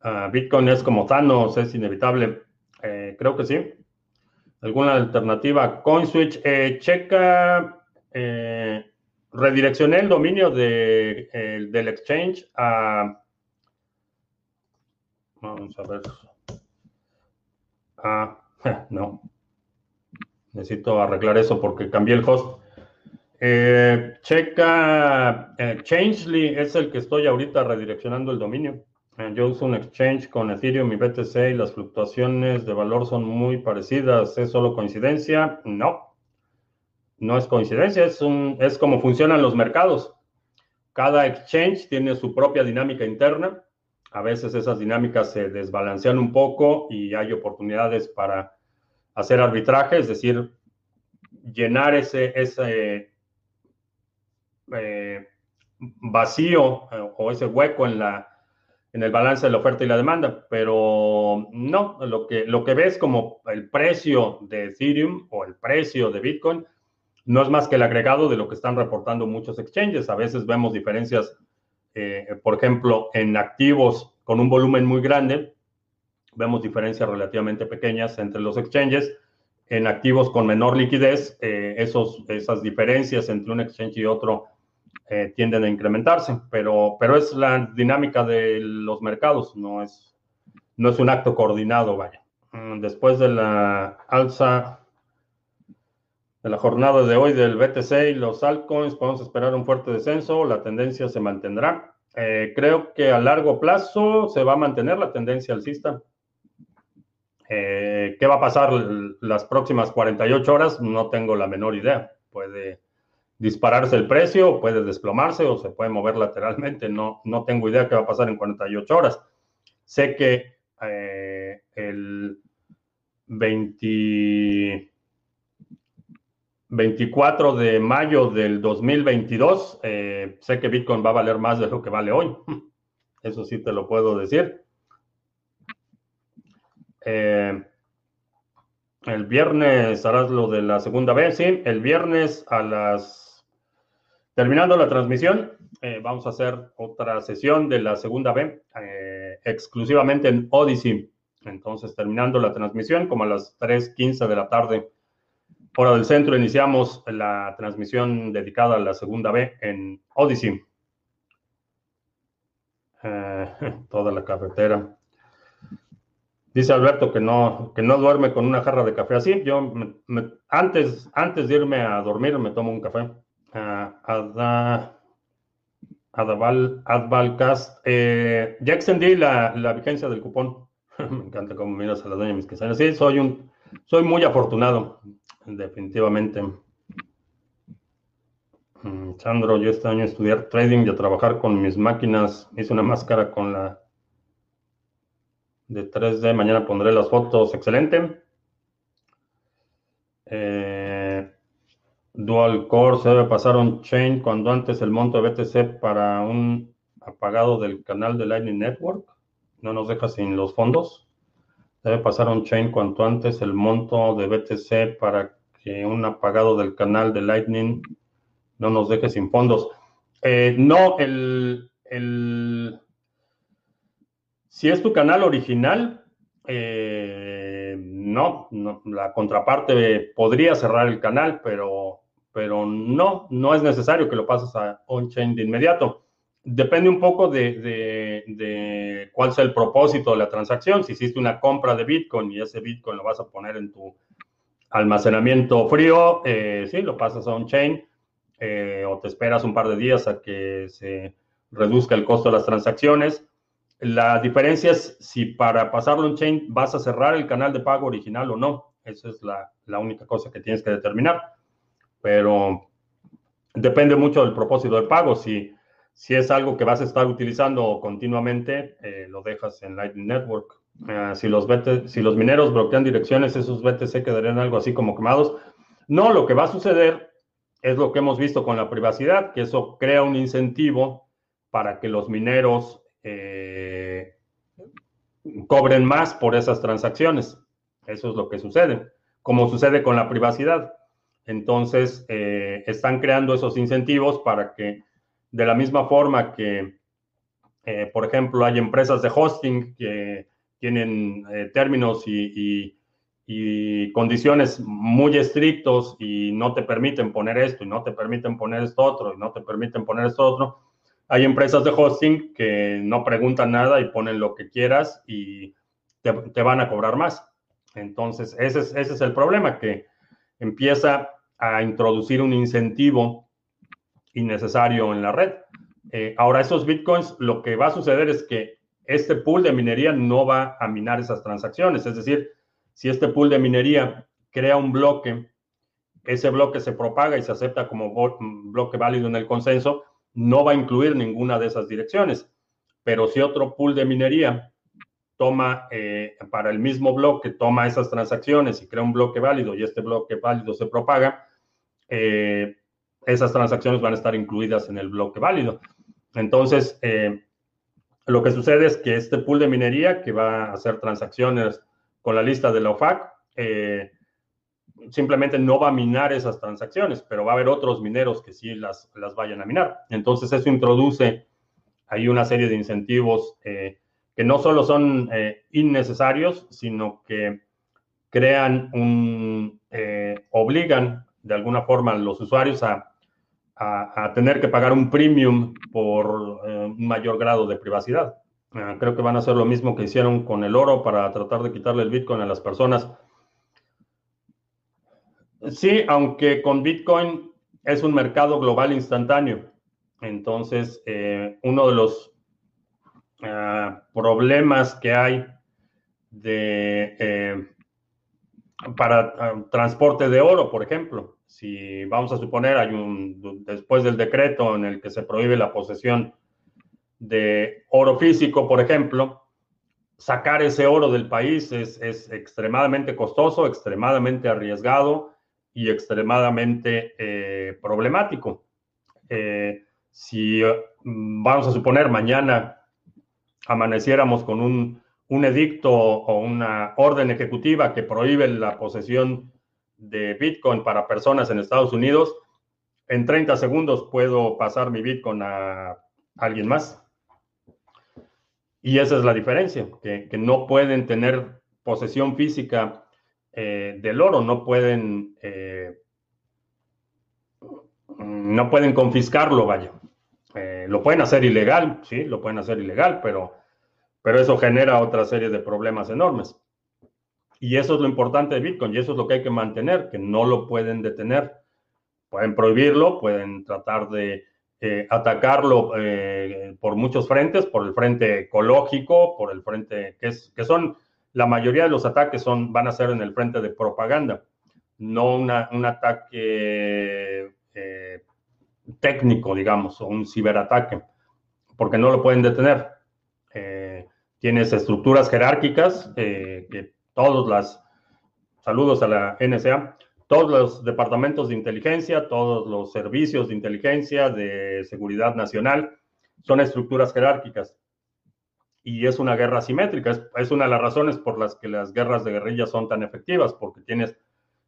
Ah, Bitcoin es como Thanos, es inevitable. Eh, creo que sí. ¿Alguna alternativa? CoinSwitch, checa, redireccioné el dominio de, del exchange a Vamos a ver. Ah, (laughs) no. Necesito arreglar eso porque cambié el host. Eh, checa, eh, Changely es el que estoy ahorita redireccionando el dominio. Eh, yo uso un exchange con Ethereum y BTC y las fluctuaciones de valor son muy parecidas. ¿Es solo coincidencia? No. No es coincidencia, es, un, es como funcionan los mercados. Cada exchange tiene su propia dinámica interna a veces esas dinámicas se desbalancean un poco y hay oportunidades para hacer arbitraje, es decir, llenar ese, ese eh, vacío eh, o ese hueco en, la, en el balance de la oferta y la demanda. Pero no, lo que, lo que ves como el precio de Ethereum o el precio de Bitcoin no es más que el agregado de lo que están reportando muchos exchanges. A veces vemos diferencias eh, por ejemplo, en activos con un volumen muy grande, vemos diferencias relativamente pequeñas entre los exchanges. En activos con menor liquidez, eh, esos, esas diferencias entre un exchange y otro eh, tienden a incrementarse, pero, pero es la dinámica de los mercados, no es, no es un acto coordinado, vaya. Mm, después de la alza de la jornada de hoy del BTC y los altcoins, podemos esperar un fuerte descenso, la tendencia se mantendrá. Eh, creo que a largo plazo se va a mantener la tendencia alcista. Eh, ¿Qué va a pasar las próximas 48 horas? No tengo la menor idea. Puede dispararse el precio, puede desplomarse o se puede mover lateralmente. No, no tengo idea qué va a pasar en 48 horas. Sé que eh, el 20 24 de mayo del 2022, eh, sé que Bitcoin va a valer más de lo que vale hoy. (laughs) Eso sí te lo puedo decir. Eh, el viernes harás lo de la segunda vez, sí. El viernes a las Terminando la transmisión, eh, vamos a hacer otra sesión de la segunda B, eh, exclusivamente en Odyssey. Entonces, terminando la transmisión, como a las 3.15 de la tarde, hora del centro, iniciamos la transmisión dedicada a la segunda B en Odyssey. Eh, (laughs) toda la cafetera. Dice Alberto que no, que no duerme con una jarra de café así. Yo antes, antes de irme a dormir me tomo un café. Uh, Adval, Advalcast. Eh, ya extendí la, la, vigencia del cupón. (laughs) me encanta cómo miras a la doña mis quesanas. Sí, soy un, soy muy afortunado, definitivamente. Mm, Sandro, yo este año estudiar trading y a trabajar con mis máquinas. Hice una máscara con la de 3D. Mañana pondré las fotos. Excelente. Eh, Dual Core se debe pasar un chain cuando antes el monto de BTC para un apagado del canal de Lightning Network. No nos deja sin los fondos. Debe pasar un chain cuanto antes el monto de BTC para que un apagado del canal de Lightning no nos deje sin fondos. Eh, no, el, el, si es tu canal original, eh, no, no, la contraparte podría cerrar el canal, pero, pero no, no es necesario que lo pases a on-chain de inmediato. Depende un poco de, de, de, cuál sea el propósito de la transacción. Si hiciste una compra de Bitcoin y ese Bitcoin lo vas a poner en tu almacenamiento frío, eh, sí, lo pasas a on-chain eh, o te esperas un par de días a que se reduzca el costo de las transacciones. La diferencia es si para pasarlo en chain vas a cerrar el canal de pago original o no. Esa es la, la única cosa que tienes que determinar. Pero depende mucho del propósito del pago. Si, si es algo que vas a estar utilizando continuamente, eh, lo dejas en Lightning Network. Eh, si, los si los mineros bloquean direcciones, esos BTC quedarían algo así como quemados. No, lo que va a suceder es lo que hemos visto con la privacidad, que eso crea un incentivo para que los mineros eh, cobren más por esas transacciones. Eso es lo que sucede, como sucede con la privacidad. Entonces, eh, están creando esos incentivos para que, de la misma forma que, eh, por ejemplo, hay empresas de hosting que tienen términos y y condiciones muy estrictos y no te permiten poner esto y no te permiten poner esto otro y no te permiten poner esto otro. Hay empresas de hosting que no preguntan nada y ponen lo que quieras y te, van a cobrar más. Entonces, ese es, ese es el problema, que empieza a introducir un incentivo innecesario en la red. Eh, ahora, esos bitcoins, lo que va a suceder es que este pool de minería no va a minar esas transacciones, es decir, si este pool de minería crea un bloque, ese bloque se propaga y se acepta como bloque válido en el consenso, no va a incluir ninguna de esas direcciones. Pero si otro pool de minería toma eh, para el mismo bloque, toma esas transacciones y crea un bloque válido y este bloque válido se propaga, eh, esas transacciones van a estar incluidas en el bloque válido. Entonces, eh, lo que sucede es que este pool de minería que va a hacer transacciones con la lista de la OFAC, eh, simplemente no va a minar esas transacciones, pero va a haber otros mineros que sí las, las vayan a minar. Entonces eso introduce ahí una serie de incentivos que no solo son innecesarios, sino que crean un, obligan de alguna forma los usuarios a, a, tener que pagar un premium por un mayor grado de privacidad. Ah, creo que van a hacer lo mismo que hicieron con el oro para tratar de quitarle el Bitcoin a las personas. Sí, aunque con Bitcoin es un mercado global instantáneo. Entonces, eh, uno de los ah, problemas que hay de, eh, para ah, transporte de oro, por ejemplo, si vamos a suponer, hay un, después del decreto en el que se prohíbe la posesión de oro físico, por ejemplo, sacar ese oro del país es, extremadamente costoso, extremadamente arriesgado y extremadamente eh, problemático. Eh, si mm, vamos a suponer mañana amaneciéramos con un, un, edicto o una orden ejecutiva que prohíbe la posesión de Bitcoin para personas en Estados Unidos, en 30 segundos puedo pasar mi Bitcoin a alguien más. Y esa es la diferencia, que, no pueden tener posesión física eh, del oro, no pueden, eh, no pueden confiscarlo, vaya. Eh, lo pueden hacer ilegal, sí, lo pueden hacer ilegal, pero, pero eso genera otra serie de problemas enormes. Y eso es lo importante de Bitcoin y eso es lo que hay que mantener, que no lo pueden detener. Pueden prohibirlo, pueden tratar de eh, atacarlo eh, por muchos frentes, por el frente ecológico, por el frente que, es, que son, la mayoría de los ataques son, van a ser en el frente de propaganda, no un ataque eh, técnico, digamos, o un ciberataque, porque no lo pueden detener. tienes estructuras jerárquicas que todos las, saludos a la NSA, todos los departamentos de inteligencia, todos los servicios de inteligencia, de seguridad nacional, son estructuras jerárquicas. Y es una guerra asimétrica. Es, una de las razones por las que las guerras de guerrilla son tan efectivas, porque tienes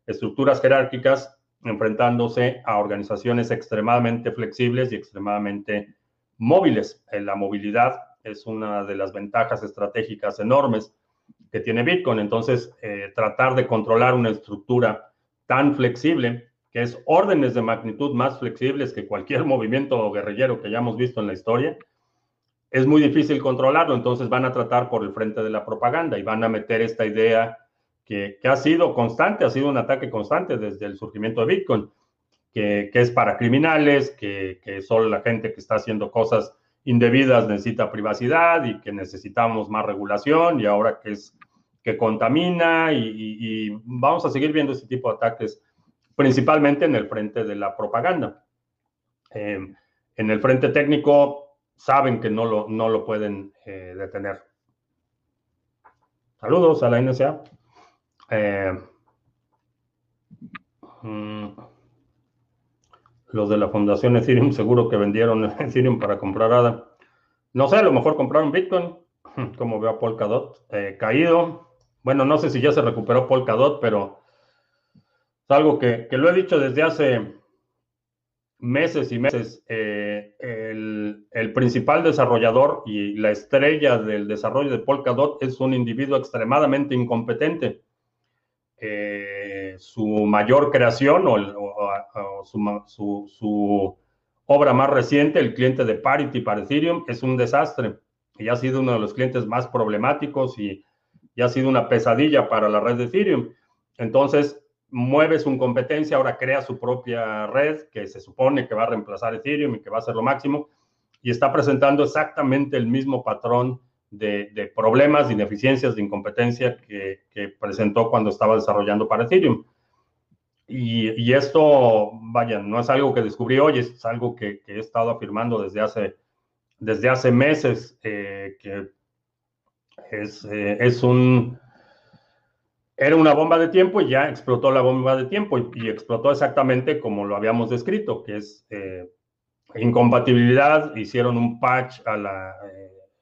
estructuras jerárquicas enfrentándose a organizaciones extremadamente flexibles y extremadamente móviles. La movilidad es una de las ventajas estratégicas enormes que tiene Bitcoin. Entonces, eh, tratar de controlar una estructura tan flexible, que es órdenes de magnitud más flexibles que cualquier (laughs) movimiento guerrillero que hayamos visto en la historia, es muy difícil controlarlo. Entonces van a tratar por el frente de la propaganda y van a meter esta idea que, ha sido constante, ha sido un ataque constante desde el surgimiento de Bitcoin, que, es para criminales, que, que solo la gente que está haciendo cosas indebidas necesita privacidad y que necesitamos más regulación y ahora que es que contamina y, vamos a seguir viendo este tipo de ataques principalmente en el frente de la propaganda. Em, en el frente técnico saben que no lo, no lo pueden eh, detener. Saludos a la NSA. Eh, mm, los de la Fundación Ethereum seguro que vendieron (laughs) Ethereum para comprar ADA. No sé, a lo mejor compraron Bitcoin, (laughs) como veo a Polkadot, eh, caído. Bueno, no sé si ya se recuperó Polkadot, pero es algo que, lo he dicho desde hace meses y meses. Eh, el, principal desarrollador y la estrella del desarrollo de Polkadot es un individuo extremadamente incompetente. Eh, su mayor creación o, su, su, obra más reciente, el cliente de Parity para Ethereum, es un desastre y ha sido uno de los clientes más problemáticos y y ha sido una pesadilla para la red de Ethereum. Entonces, mueve su competencia, ahora crea su propia red que se supone que va a reemplazar Ethereum y que va a ser lo máximo, y está presentando exactamente el mismo patrón de, problemas, de ineficiencias, de incompetencia que, presentó cuando estaba desarrollando para Ethereum. Y, esto, vaya, no es algo que descubrí hoy, es algo que, he estado afirmando desde hace, desde hace meses, eh, que eh, es, un... Era una bomba de tiempo y ya explotó la bomba de tiempo y, explotó exactamente como lo habíamos descrito, que es eh, incompatibilidad, hicieron un patch a la,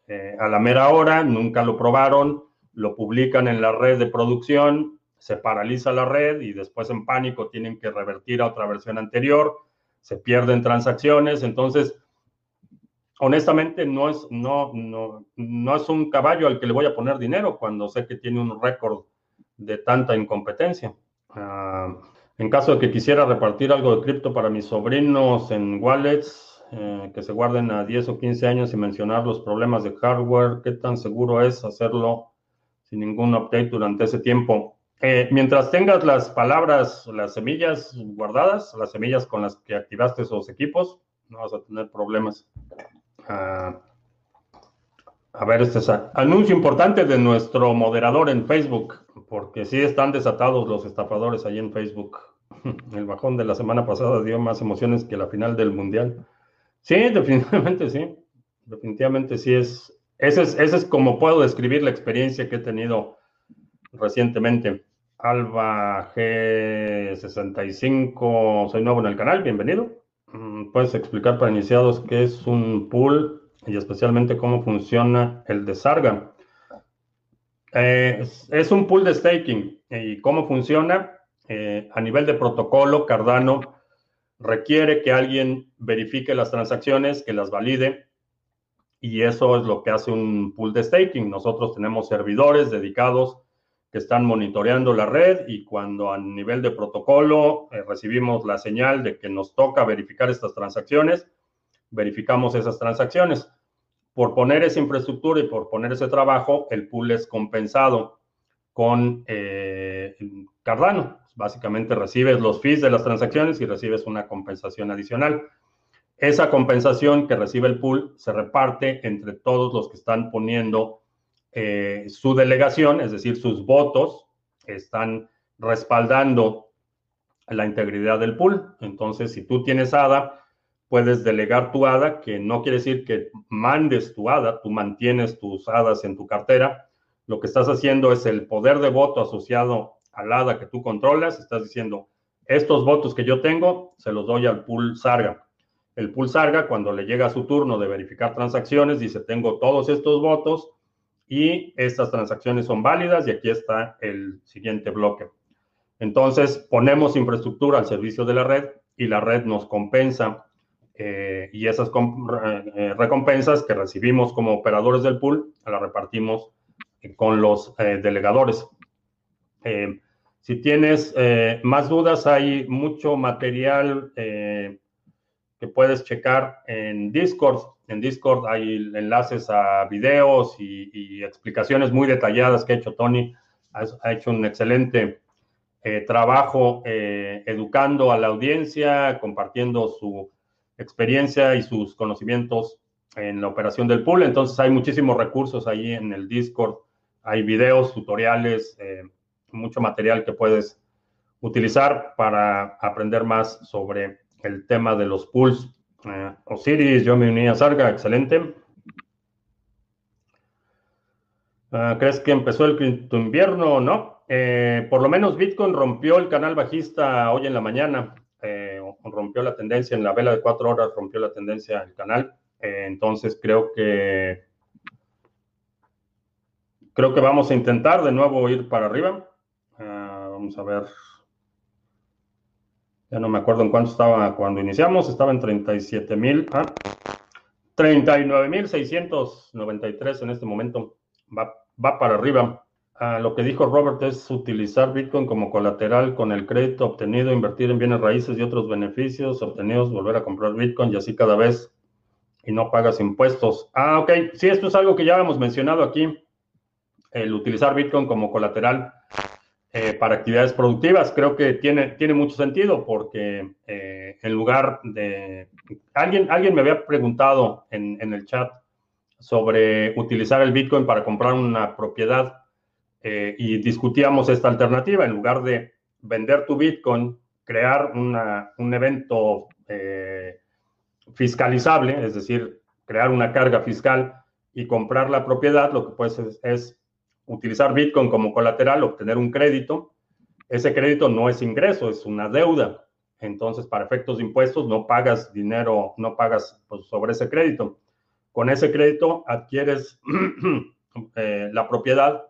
eh, a la mera hora, nunca lo probaron, lo publican en la red de producción, se paraliza la red y después en pánico tienen que revertir a otra versión anterior, se pierden transacciones, entonces honestamente no es, no, no, no es un caballo al que le voy a poner dinero cuando sé que tiene un récord de tanta incompetencia. Ah, en caso de que quisiera repartir algo de cripto para mis sobrinos en wallets eh, que se guarden a 10 o 15 años y mencionar los problemas de hardware, ¿qué tan seguro es hacerlo sin ningún update durante ese tiempo? Eh, mientras tengas las palabras, las semillas guardadas, las semillas con las que activaste esos equipos, no vas a tener problemas a ver, este es anuncio importante de nuestro moderador en Facebook, porque sí están desatados los estafadores ahí en Facebook. (laughs) El bajón de la semana pasada dio más emociones que la final del Mundial. Sí, (laughs) definitivamente sí. Definitivamente sí es. Ese es, ese es como puedo describir la experiencia que he tenido recientemente. Alba G65, soy nuevo en el canal, bienvenido. Puedes explicar para iniciados qué es un pool y especialmente cómo funciona el de Sarga. Eh, es, un pool de staking y cómo funciona eh, a nivel de protocolo. Cardano requiere que alguien verifique las transacciones, que las valide, y eso es lo que hace un pool de staking. Nosotros tenemos servidores dedicados que están monitoreando la red y cuando a nivel de protocolo eh, recibimos la señal de que nos toca verificar estas transacciones, verificamos esas transacciones. Por poner esa infraestructura y por poner ese trabajo, el pool es compensado con eh, Cardano. Básicamente recibes los fees de las transacciones y recibes una compensación adicional. Esa compensación que recibe el pool se reparte entre todos los que están poniendo eh, su delegación, es decir, sus votos, están respaldando la integridad del pool. Entonces, si tú tienes ADA, puedes delegar tu ADA, que no quiere decir que mandes tu ADA, tú mantienes tus ADAs en tu cartera. Lo que estás haciendo es el poder de voto asociado al ADA que tú controlas. Estás diciendo, estos votos que yo tengo, se los doy al pool Sarga. El pool Sarga, cuando le llega su turno de verificar transacciones, dice, tengo todos estos votos, y estas transacciones son válidas y aquí está el siguiente bloque. Entonces, ponemos infraestructura al servicio de la red y la red nos compensa eh, y esas eh, recompensas que recibimos como operadores del pool las repartimos con los eh, delegadores. si tienes más dudas, hay mucho material que puedes checar en Discord. En Discord hay enlaces a videos y, explicaciones muy detalladas que ha hecho Tony. Ha, hecho un excelente eh, trabajo eh, educando a la audiencia, compartiendo su experiencia y sus conocimientos en la operación del pool. Entonces hay muchísimos recursos ahí en el Discord. Hay videos, tutoriales, eh, mucho material que puedes utilizar para aprender más sobre el tema de los pools. Eh, Osiris, yo me uní a Sarga, excelente. Ah, ¿Crees que empezó el invierno? No. Eh, por lo menos Bitcoin rompió el canal bajista hoy en la mañana. Eh, rompió la tendencia en la vela de cuatro horas, rompió la tendencia el canal. entonces creo que creo que vamos a intentar de nuevo ir para arriba. Vamos a ver. Ya no me acuerdo en cuánto estaba cuando iniciamos, estaba en 37 mil, ah, 39 mil 693 en este momento. Va, para arriba. Ah, lo que dijo Robert es utilizar Bitcoin como colateral con el crédito obtenido, invertir en bienes raíces y otros beneficios obtenidos, volver a comprar Bitcoin y así cada vez y no pagas impuestos. Ah, ok. Sí, esto es algo que ya hemos mencionado aquí. El utilizar Bitcoin como colateral eh, para actividades productivas. Creo que tiene, tiene mucho sentido porque eh, en lugar de... Alguien, alguien me había preguntado en, en, el chat sobre utilizar el Bitcoin para comprar una propiedad eh, y discutíamos esta alternativa. En lugar de vender tu Bitcoin, crear una, un evento fiscalizable, es decir, crear una carga fiscal y comprar la propiedad, lo que puedes es utilizar Bitcoin como colateral, obtener un crédito. Ese crédito no es ingreso, es una deuda. Entonces, para efectos de impuestos, no pagas dinero, no pagas pues, sobre ese crédito. Con ese crédito adquieres (clears throat) eh, la propiedad.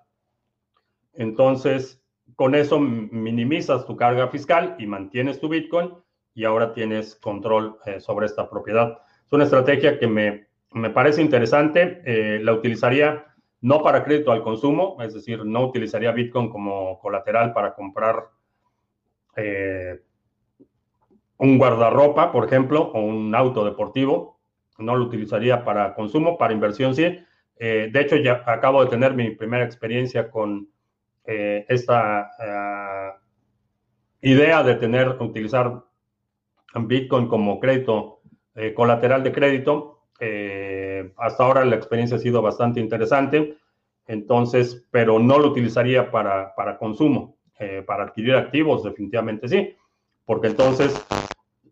Entonces, con eso minimizas tu carga fiscal y mantienes tu Bitcoin y ahora tienes control eh, sobre esta propiedad. Es una estrategia que me, me parece interesante. Eh, la utilizaría no para crédito al consumo, es decir, no utilizaría Bitcoin como colateral para comprar eh, un guardarropa, por ejemplo, o un auto deportivo. No lo utilizaría para consumo, para inversión sí. Eh, de hecho, ya acabo de tener mi primera experiencia con eh, esta idea de tener, utilizar Bitcoin como crédito colateral de crédito hasta ahora la experiencia ha sido bastante interesante, entonces, pero no lo utilizaría para, para consumo, eh, para adquirir activos, definitivamente sí, porque entonces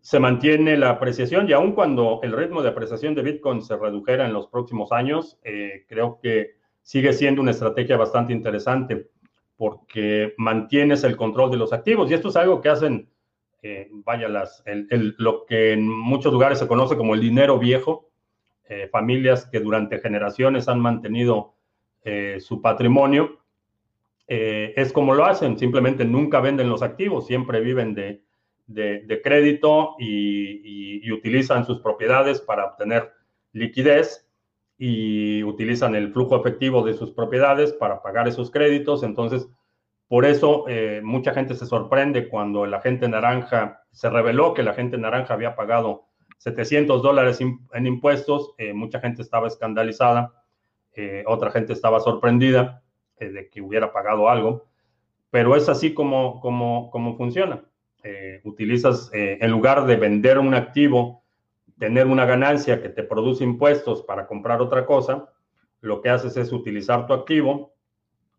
se mantiene la apreciación y aun cuando el ritmo de apreciación de Bitcoin se redujera en los próximos años, eh, creo que sigue siendo una estrategia bastante interesante porque mantienes el control de los activos y esto es algo que hacen, vaya, las, lo que en muchos lugares se conoce como el dinero viejo, eh, familias que durante generaciones han mantenido eh, su patrimonio, eh, es como lo hacen, simplemente nunca venden los activos, siempre viven de, de, crédito y, utilizan sus propiedades para obtener liquidez y utilizan el flujo efectivo de sus propiedades para pagar esos créditos. Entonces, por eso mucha gente se sorprende cuando el agente naranja se reveló que el agente naranja había pagado 700 dólares en impuestos. Eh, mucha gente estaba escandalizada, eh, otra gente estaba sorprendida de que hubiera pagado algo, pero es así como, como, como funciona. utilizas, en lugar de vender un activo, tener una ganancia que te produce impuestos para comprar otra cosa, lo que haces es utilizar tu activo,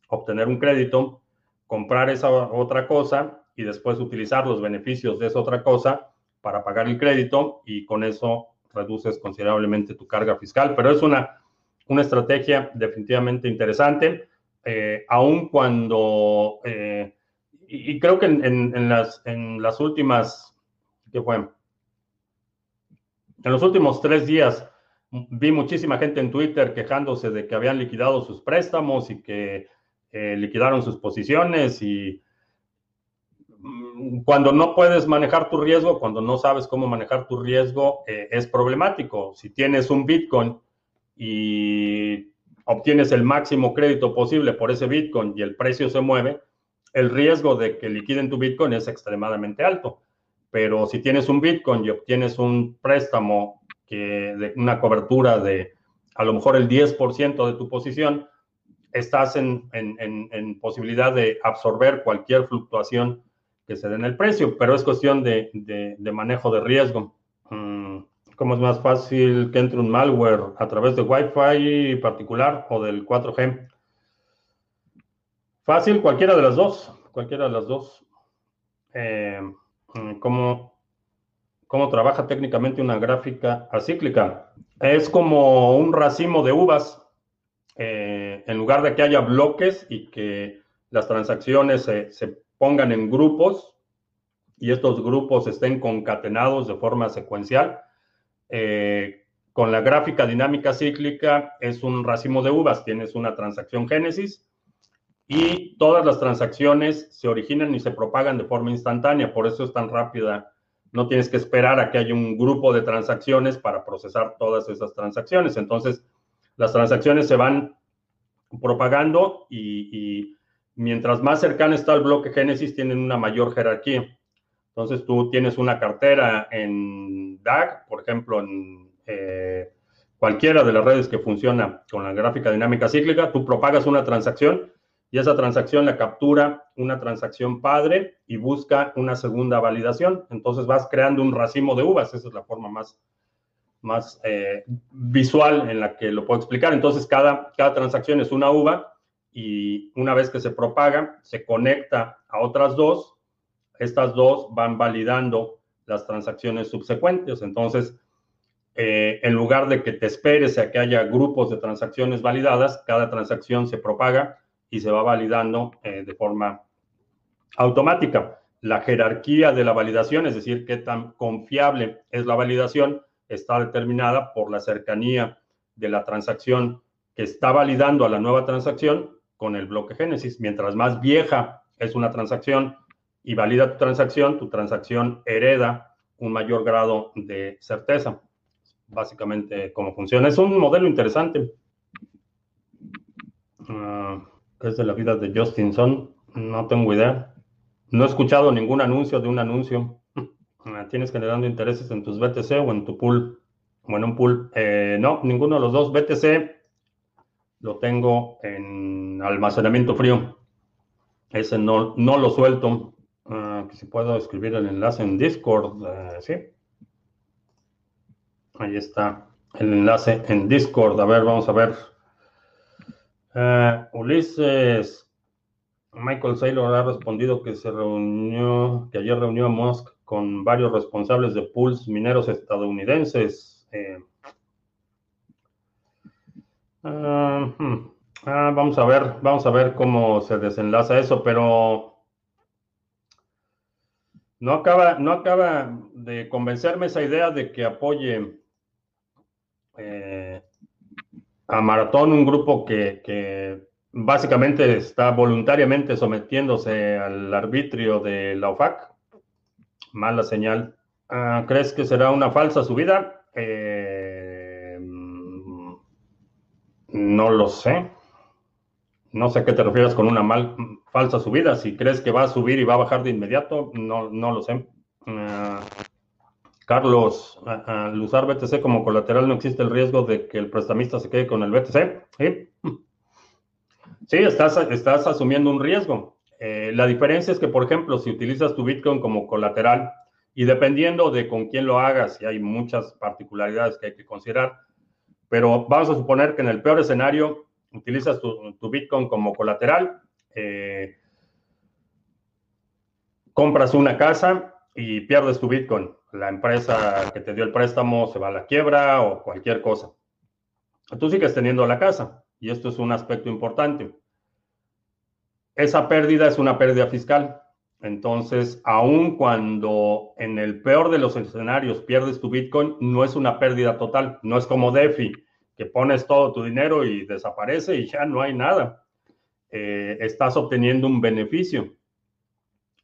obtener un crédito, comprar esa otra cosa y después utilizar los beneficios de esa otra cosa para pagar el crédito y con eso reduces considerablemente tu carga fiscal. Pero es una, una estrategia definitivamente interesante, eh, cuando, eh, y, creo que en, las, en las últimas, ¿qué fue? En los últimos tres días vi muchísima gente en Twitter quejándose de que habían liquidado sus préstamos y que eh, liquidaron sus posiciones y cuando no puedes manejar tu riesgo, cuando no sabes cómo manejar tu riesgo, eh, es problemático. Si tienes un Bitcoin y obtienes el máximo crédito posible por ese Bitcoin y el precio se mueve, el riesgo de que liquiden tu Bitcoin es extremadamente alto. Pero si tienes un Bitcoin y obtienes un préstamo que de una cobertura de a lo mejor el 10% de tu posición, estás en, posibilidad de absorber cualquier fluctuación que se dé en el precio, pero es cuestión de, manejo de riesgo. Mm, ¿Cómo es más fácil que entre un malware a través de Wi-Fi particular o del 4G? Fácil, cualquiera de las dos, cualquiera de las dos. Eh, mm, ¿cómo, ¿Cómo trabaja técnicamente una gráfica acíclica? Es como un racimo de uvas eh, en lugar de que haya bloques y que las transacciones se, pongan en grupos y estos grupos estén concatenados de forma secuencial, eh, con la gráfica dinámica cíclica es un racimo de uvas, tienes una transacción génesis y todas las transacciones se originan y se propagan de forma instantánea, por eso es tan rápida. No tienes que esperar a que haya un grupo de transacciones para procesar todas esas transacciones. Entonces, las transacciones se van propagando y, mientras más cercano está el bloque Génesis, tienen una mayor jerarquía. Entonces tú tienes una cartera en DAG, por ejemplo, en eh, cualquiera de las redes que funciona con la gráfica dinámica cíclica, tú propagas una transacción y esa transacción la captura una transacción padre y busca una segunda validación. Entonces vas creando un racimo de uvas, esa es la forma más más eh, visual en la que lo puedo explicar. Entonces, cada, cada transacción es una uva y una vez que se propaga, se conecta a otras dos. Estas dos van validando las transacciones subsecuentes. Entonces, eh, en lugar de que te esperes a que haya grupos de transacciones validadas, cada transacción se propaga y se va validando eh, de forma automática. La jerarquía de la validación, es decir, qué tan confiable es la validación, está determinada por la cercanía de la transacción que está validando a la nueva transacción con el bloque Génesis. Mientras más vieja es una transacción y valida tu transacción, tu transacción hereda un mayor grado de certeza. Básicamente, cómo funciona. Es un modelo interesante. Uh, es de la vida de Justinson? No tengo idea. No he escuchado ningún anuncio de un anuncio. Ah, tienes generando intereses en tus BTC o en tu pool, o en un pool. Eh, no, ninguno de los dos. BTC lo tengo en almacenamiento frío. Ese no, no lo suelto. Uh, si puedo escribir el enlace en Discord, uh, sí. Ahí está el enlace en Discord. A ver, vamos a ver. Ulises, Michael Saylor ha respondido que se reunió, que ayer reunió a Musk con varios responsables de pools mineros estadounidenses. Eh, ah, hmm, ah, vamos a ver, vamos a ver cómo se desenlaza eso, pero no acaba, no acaba de convencerme esa idea de que apoye eh, a Maratón, un grupo que, básicamente está voluntariamente sometiéndose al arbitrio de la OFAC Mala señal. Ah, ¿Crees que será una falsa subida? Eh, no lo sé. No sé a qué te refieres con una mal, falsa subida. Si crees que va a subir y va a bajar de inmediato, no, no lo sé. Ah, Carlos, al usar BTC como colateral no existe el riesgo de que el prestamista se quede con el BTC. Sí, estás, estás asumiendo un riesgo. Eh, la diferencia es que, por ejemplo, si utilizas tu Bitcoin como colateral y dependiendo de con quién lo hagas, y hay muchas particularidades que hay que considerar, pero vamos a suponer que en el peor escenario utilizas tu, Bitcoin como colateral, eh, compras una casa y pierdes tu Bitcoin. La empresa que te dio el préstamo se va a la quiebra o cualquier cosa. Tú sigues teniendo la casa y esto es un aspecto importante. Esa pérdida es una pérdida fiscal. Entonces, aun cuando en el peor de los escenarios pierdes tu Bitcoin, no es una pérdida total. No es como DeFi, que pones todo tu dinero y desaparece y ya no hay nada. Eh, estás obteniendo un beneficio.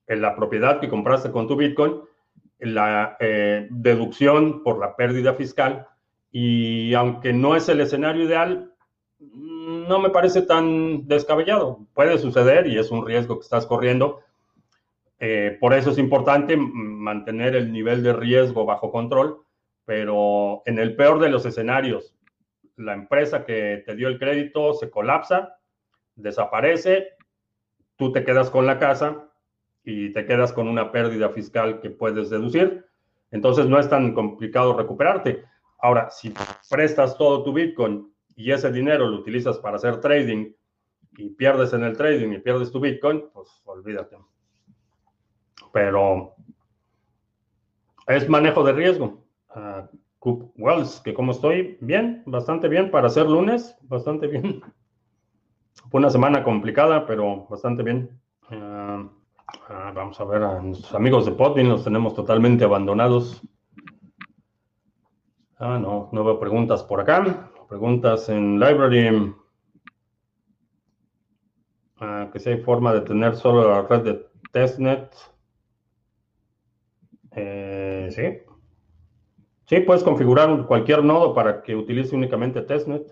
En la propiedad que compraste con tu Bitcoin, la eh, deducción por la pérdida fiscal, y aunque no es el escenario ideal, no me parece tan descabellado. Puede suceder y es un riesgo que estás corriendo. Eh, por eso es importante mantener el nivel de riesgo bajo control, pero en el peor de los escenarios, la empresa que te dio el crédito se colapsa, desaparece, tú te quedas con la casa y te quedas con una pérdida fiscal que puedes deducir. Entonces no es tan complicado recuperarte. Ahora, si prestas todo tu Bitcoin y ese dinero lo utilizas para hacer trading y pierdes en el trading y pierdes tu Bitcoin, pues olvídate. Pero es manejo de riesgo. Uh, Wells, que como estoy, bien, bastante bien para ser lunes, bastante bien. (laughs) Fue una semana complicada, pero bastante bien. Uh, uh, vamos a ver a nuestros amigos de Podbean, los tenemos totalmente abandonados. Ah, no, no veo preguntas por acá. Preguntas en Library. Ah, que si hay forma de tener solo la red de testnet. Eh, sí. Sí, puedes configurar cualquier nodo para que utilice únicamente testnet.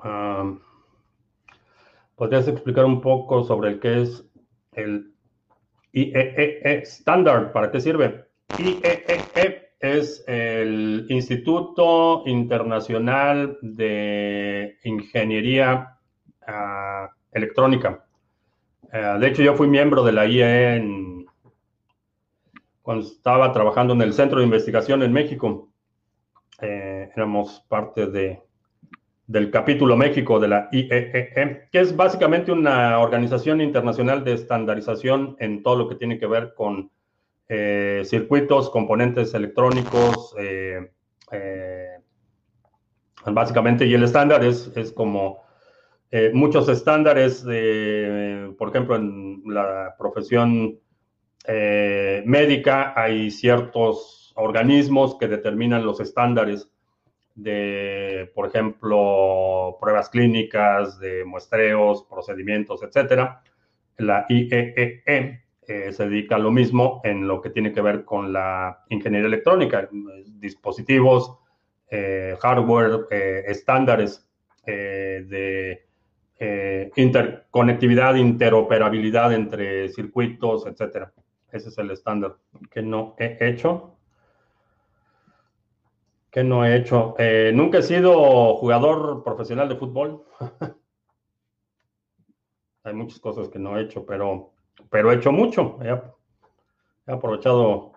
Ah, ¿Podrías explicar un poco sobre el que es el IEEE e Standard? ¿Para qué sirve? IEEE e es el Instituto Internacional de Ingeniería ah, Electrónica. Ah, de hecho, yo fui miembro de la IE cuando estaba trabajando en el Centro de Investigación en México. Eh, éramos parte de, del capítulo México de la IEEE, e, que es básicamente una organización internacional de estandarización en todo lo que tiene que ver con eh, circuitos, componentes electrónicos, eh, básicamente, y el estándar es, es como muchos estándares, por ejemplo, en la profesión médica hay ciertos organismos que determinan los estándares de, por ejemplo, pruebas clínicas, de muestreos, procedimientos, etcétera. La IEEE e eh, se dedica a lo mismo en lo que tiene que ver con la ingeniería electrónica, dispositivos, eh, hardware, eh, estándares de interconectividad, interoperabilidad entre circuitos, etcétera. Ese es el estándar que no he hecho. Que no he hecho. nunca he sido jugador profesional de fútbol. (laughs) Hay muchas cosas que no he hecho, pero pero he hecho mucho. He, aprovechado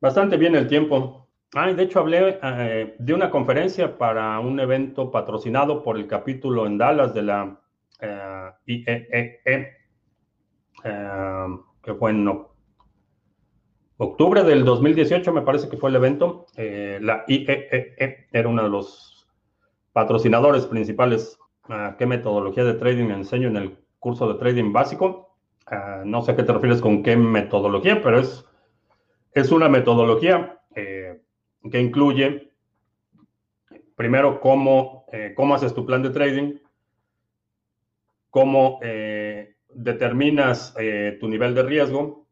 bastante bien el tiempo. Ah, de hecho hablé eh, de una conferencia para un evento patrocinado por el capítulo en Dallas de la eh, IEEE, e e, eh, que fue en octubre del 2018, me parece que fue el evento. la IEEE e era uno de los patrocinadores principales. ¿Qué metodología de trading enseño en el curso de trading básico? Ah, no sé a qué te refieres con qué metodología, pero es, es una metodología eh, que incluye, primero, cómo, eh, cómo haces tu plan de trading, cómo eh, determinas tu nivel de riesgo,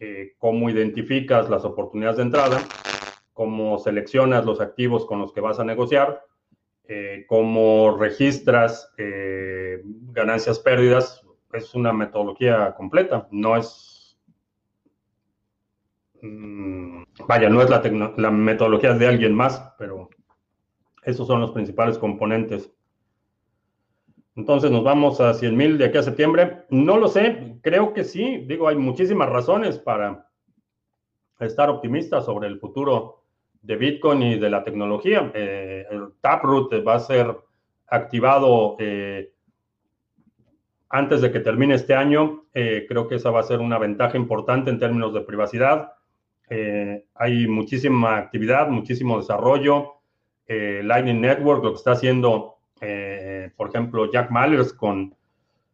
eh, cómo identificas las oportunidades de entrada, cómo seleccionas los activos con los que vas a negociar, eh, cómo registras eh, ganancias, pérdidas. Es una metodología completa, no es... Mm, vaya, no es la, la metodología de alguien más, pero esos son los principales componentes. Entonces nos vamos a 100 mil de aquí a septiembre. No lo sé, creo que sí. Digo, hay muchísimas razones para estar optimista sobre el futuro de Bitcoin y de la tecnología. Eh, el Taproot va a ser activado eh, antes de que termine este año. Eh, creo que esa va a ser una ventaja importante en términos de privacidad. hay muchísima actividad, muchísimo desarrollo. Lightning Network, lo que está haciendo eh, por ejemplo, Jack Mallers con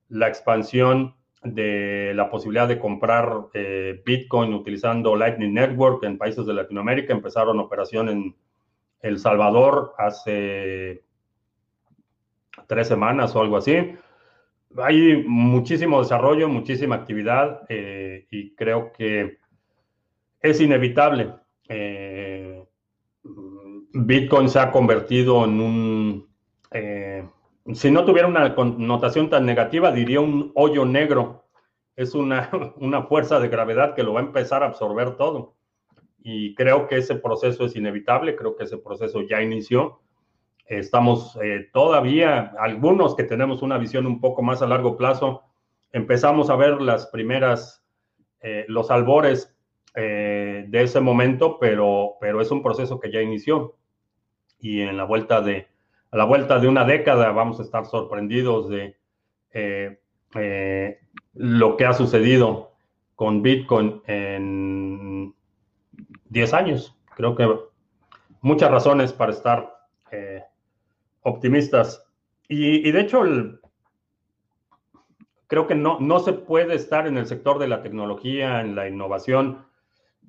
la expansión de la posibilidad de comprar eh, Bitcoin utilizando Lightning Network en países de Latinoamérica. Empezaron operación en El Salvador hace tres semanas o algo así. Hay muchísimo desarrollo, muchísima actividad eh, y creo que es inevitable. Bitcoin se ha convertido en un eh, si no tuviera una connotación tan negativa, diría un hoyo negro. Es una, (laughs) una, fuerza de gravedad que lo va a empezar a absorber todo. Y creo que ese proceso es inevitable, creo que ese proceso ya inició. Estamos eh, todavía, algunos que tenemos una visión un poco más a largo plazo, empezamos a ver las primeras, eh, los albores de ese momento, pero, pero es un proceso que ya inició. Y en la vuelta de, la vuelta de una década vamos a estar sorprendidos de eh, eh, lo que ha sucedido con Bitcoin en 10 años. Creo que muchas razones para estar eh, optimistas. Y, de hecho, creo que no, no se puede estar en el sector de la tecnología, en la innovación,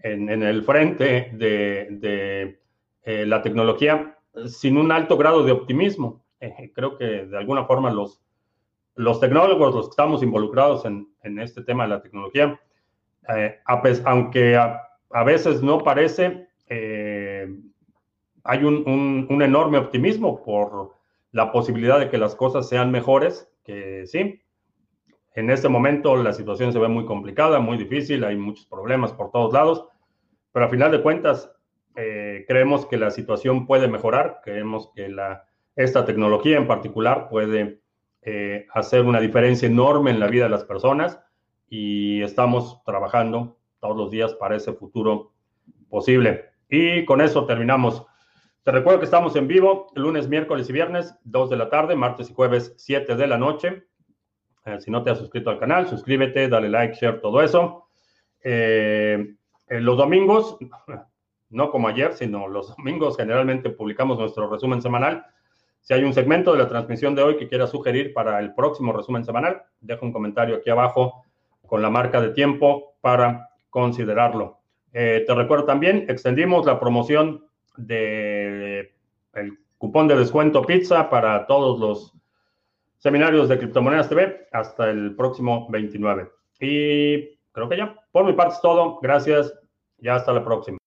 en, el frente de la tecnología sin un alto grado de optimismo. Eh, creo que de alguna forma los, los tecnólogos, los que estamos involucrados en, este tema de la tecnología, eh, aunque a, veces no parece, eh, hay un, un, enorme optimismo por la posibilidad de que las cosas sean mejores, que sí. En este momento la situación se ve muy complicada, muy difícil, hay muchos problemas por todos lados, pero a final de cuentas eh, creemos que la situación puede mejorar, creemos que la, esta tecnología en particular puede eh, hacer una diferencia enorme en la vida de las personas y estamos trabajando todos los días para ese futuro posible. Y con eso terminamos. Te recuerdo que estamos en vivo lunes, miércoles y viernes, 2 de la tarde, martes y jueves, 7 de la noche. Eh, si no te has suscrito al canal, suscríbete, dale like, share, todo eso. los domingos, no como ayer, sino los (laughs) domingos generalmente publicamos nuestro resumen semanal. Si hay un segmento de la transmisión de hoy que quiera sugerir para el próximo resumen semanal, deja un comentario aquí abajo con la marca de tiempo para considerarlo. Eh, te recuerdo también, extendimos la promoción del el cupón de descuento pizza para todos los seminarios de Criptomonedas TV hasta el próximo 29. Y creo que ya, por mi parte es todo. Gracias. Ya hasta la próxima.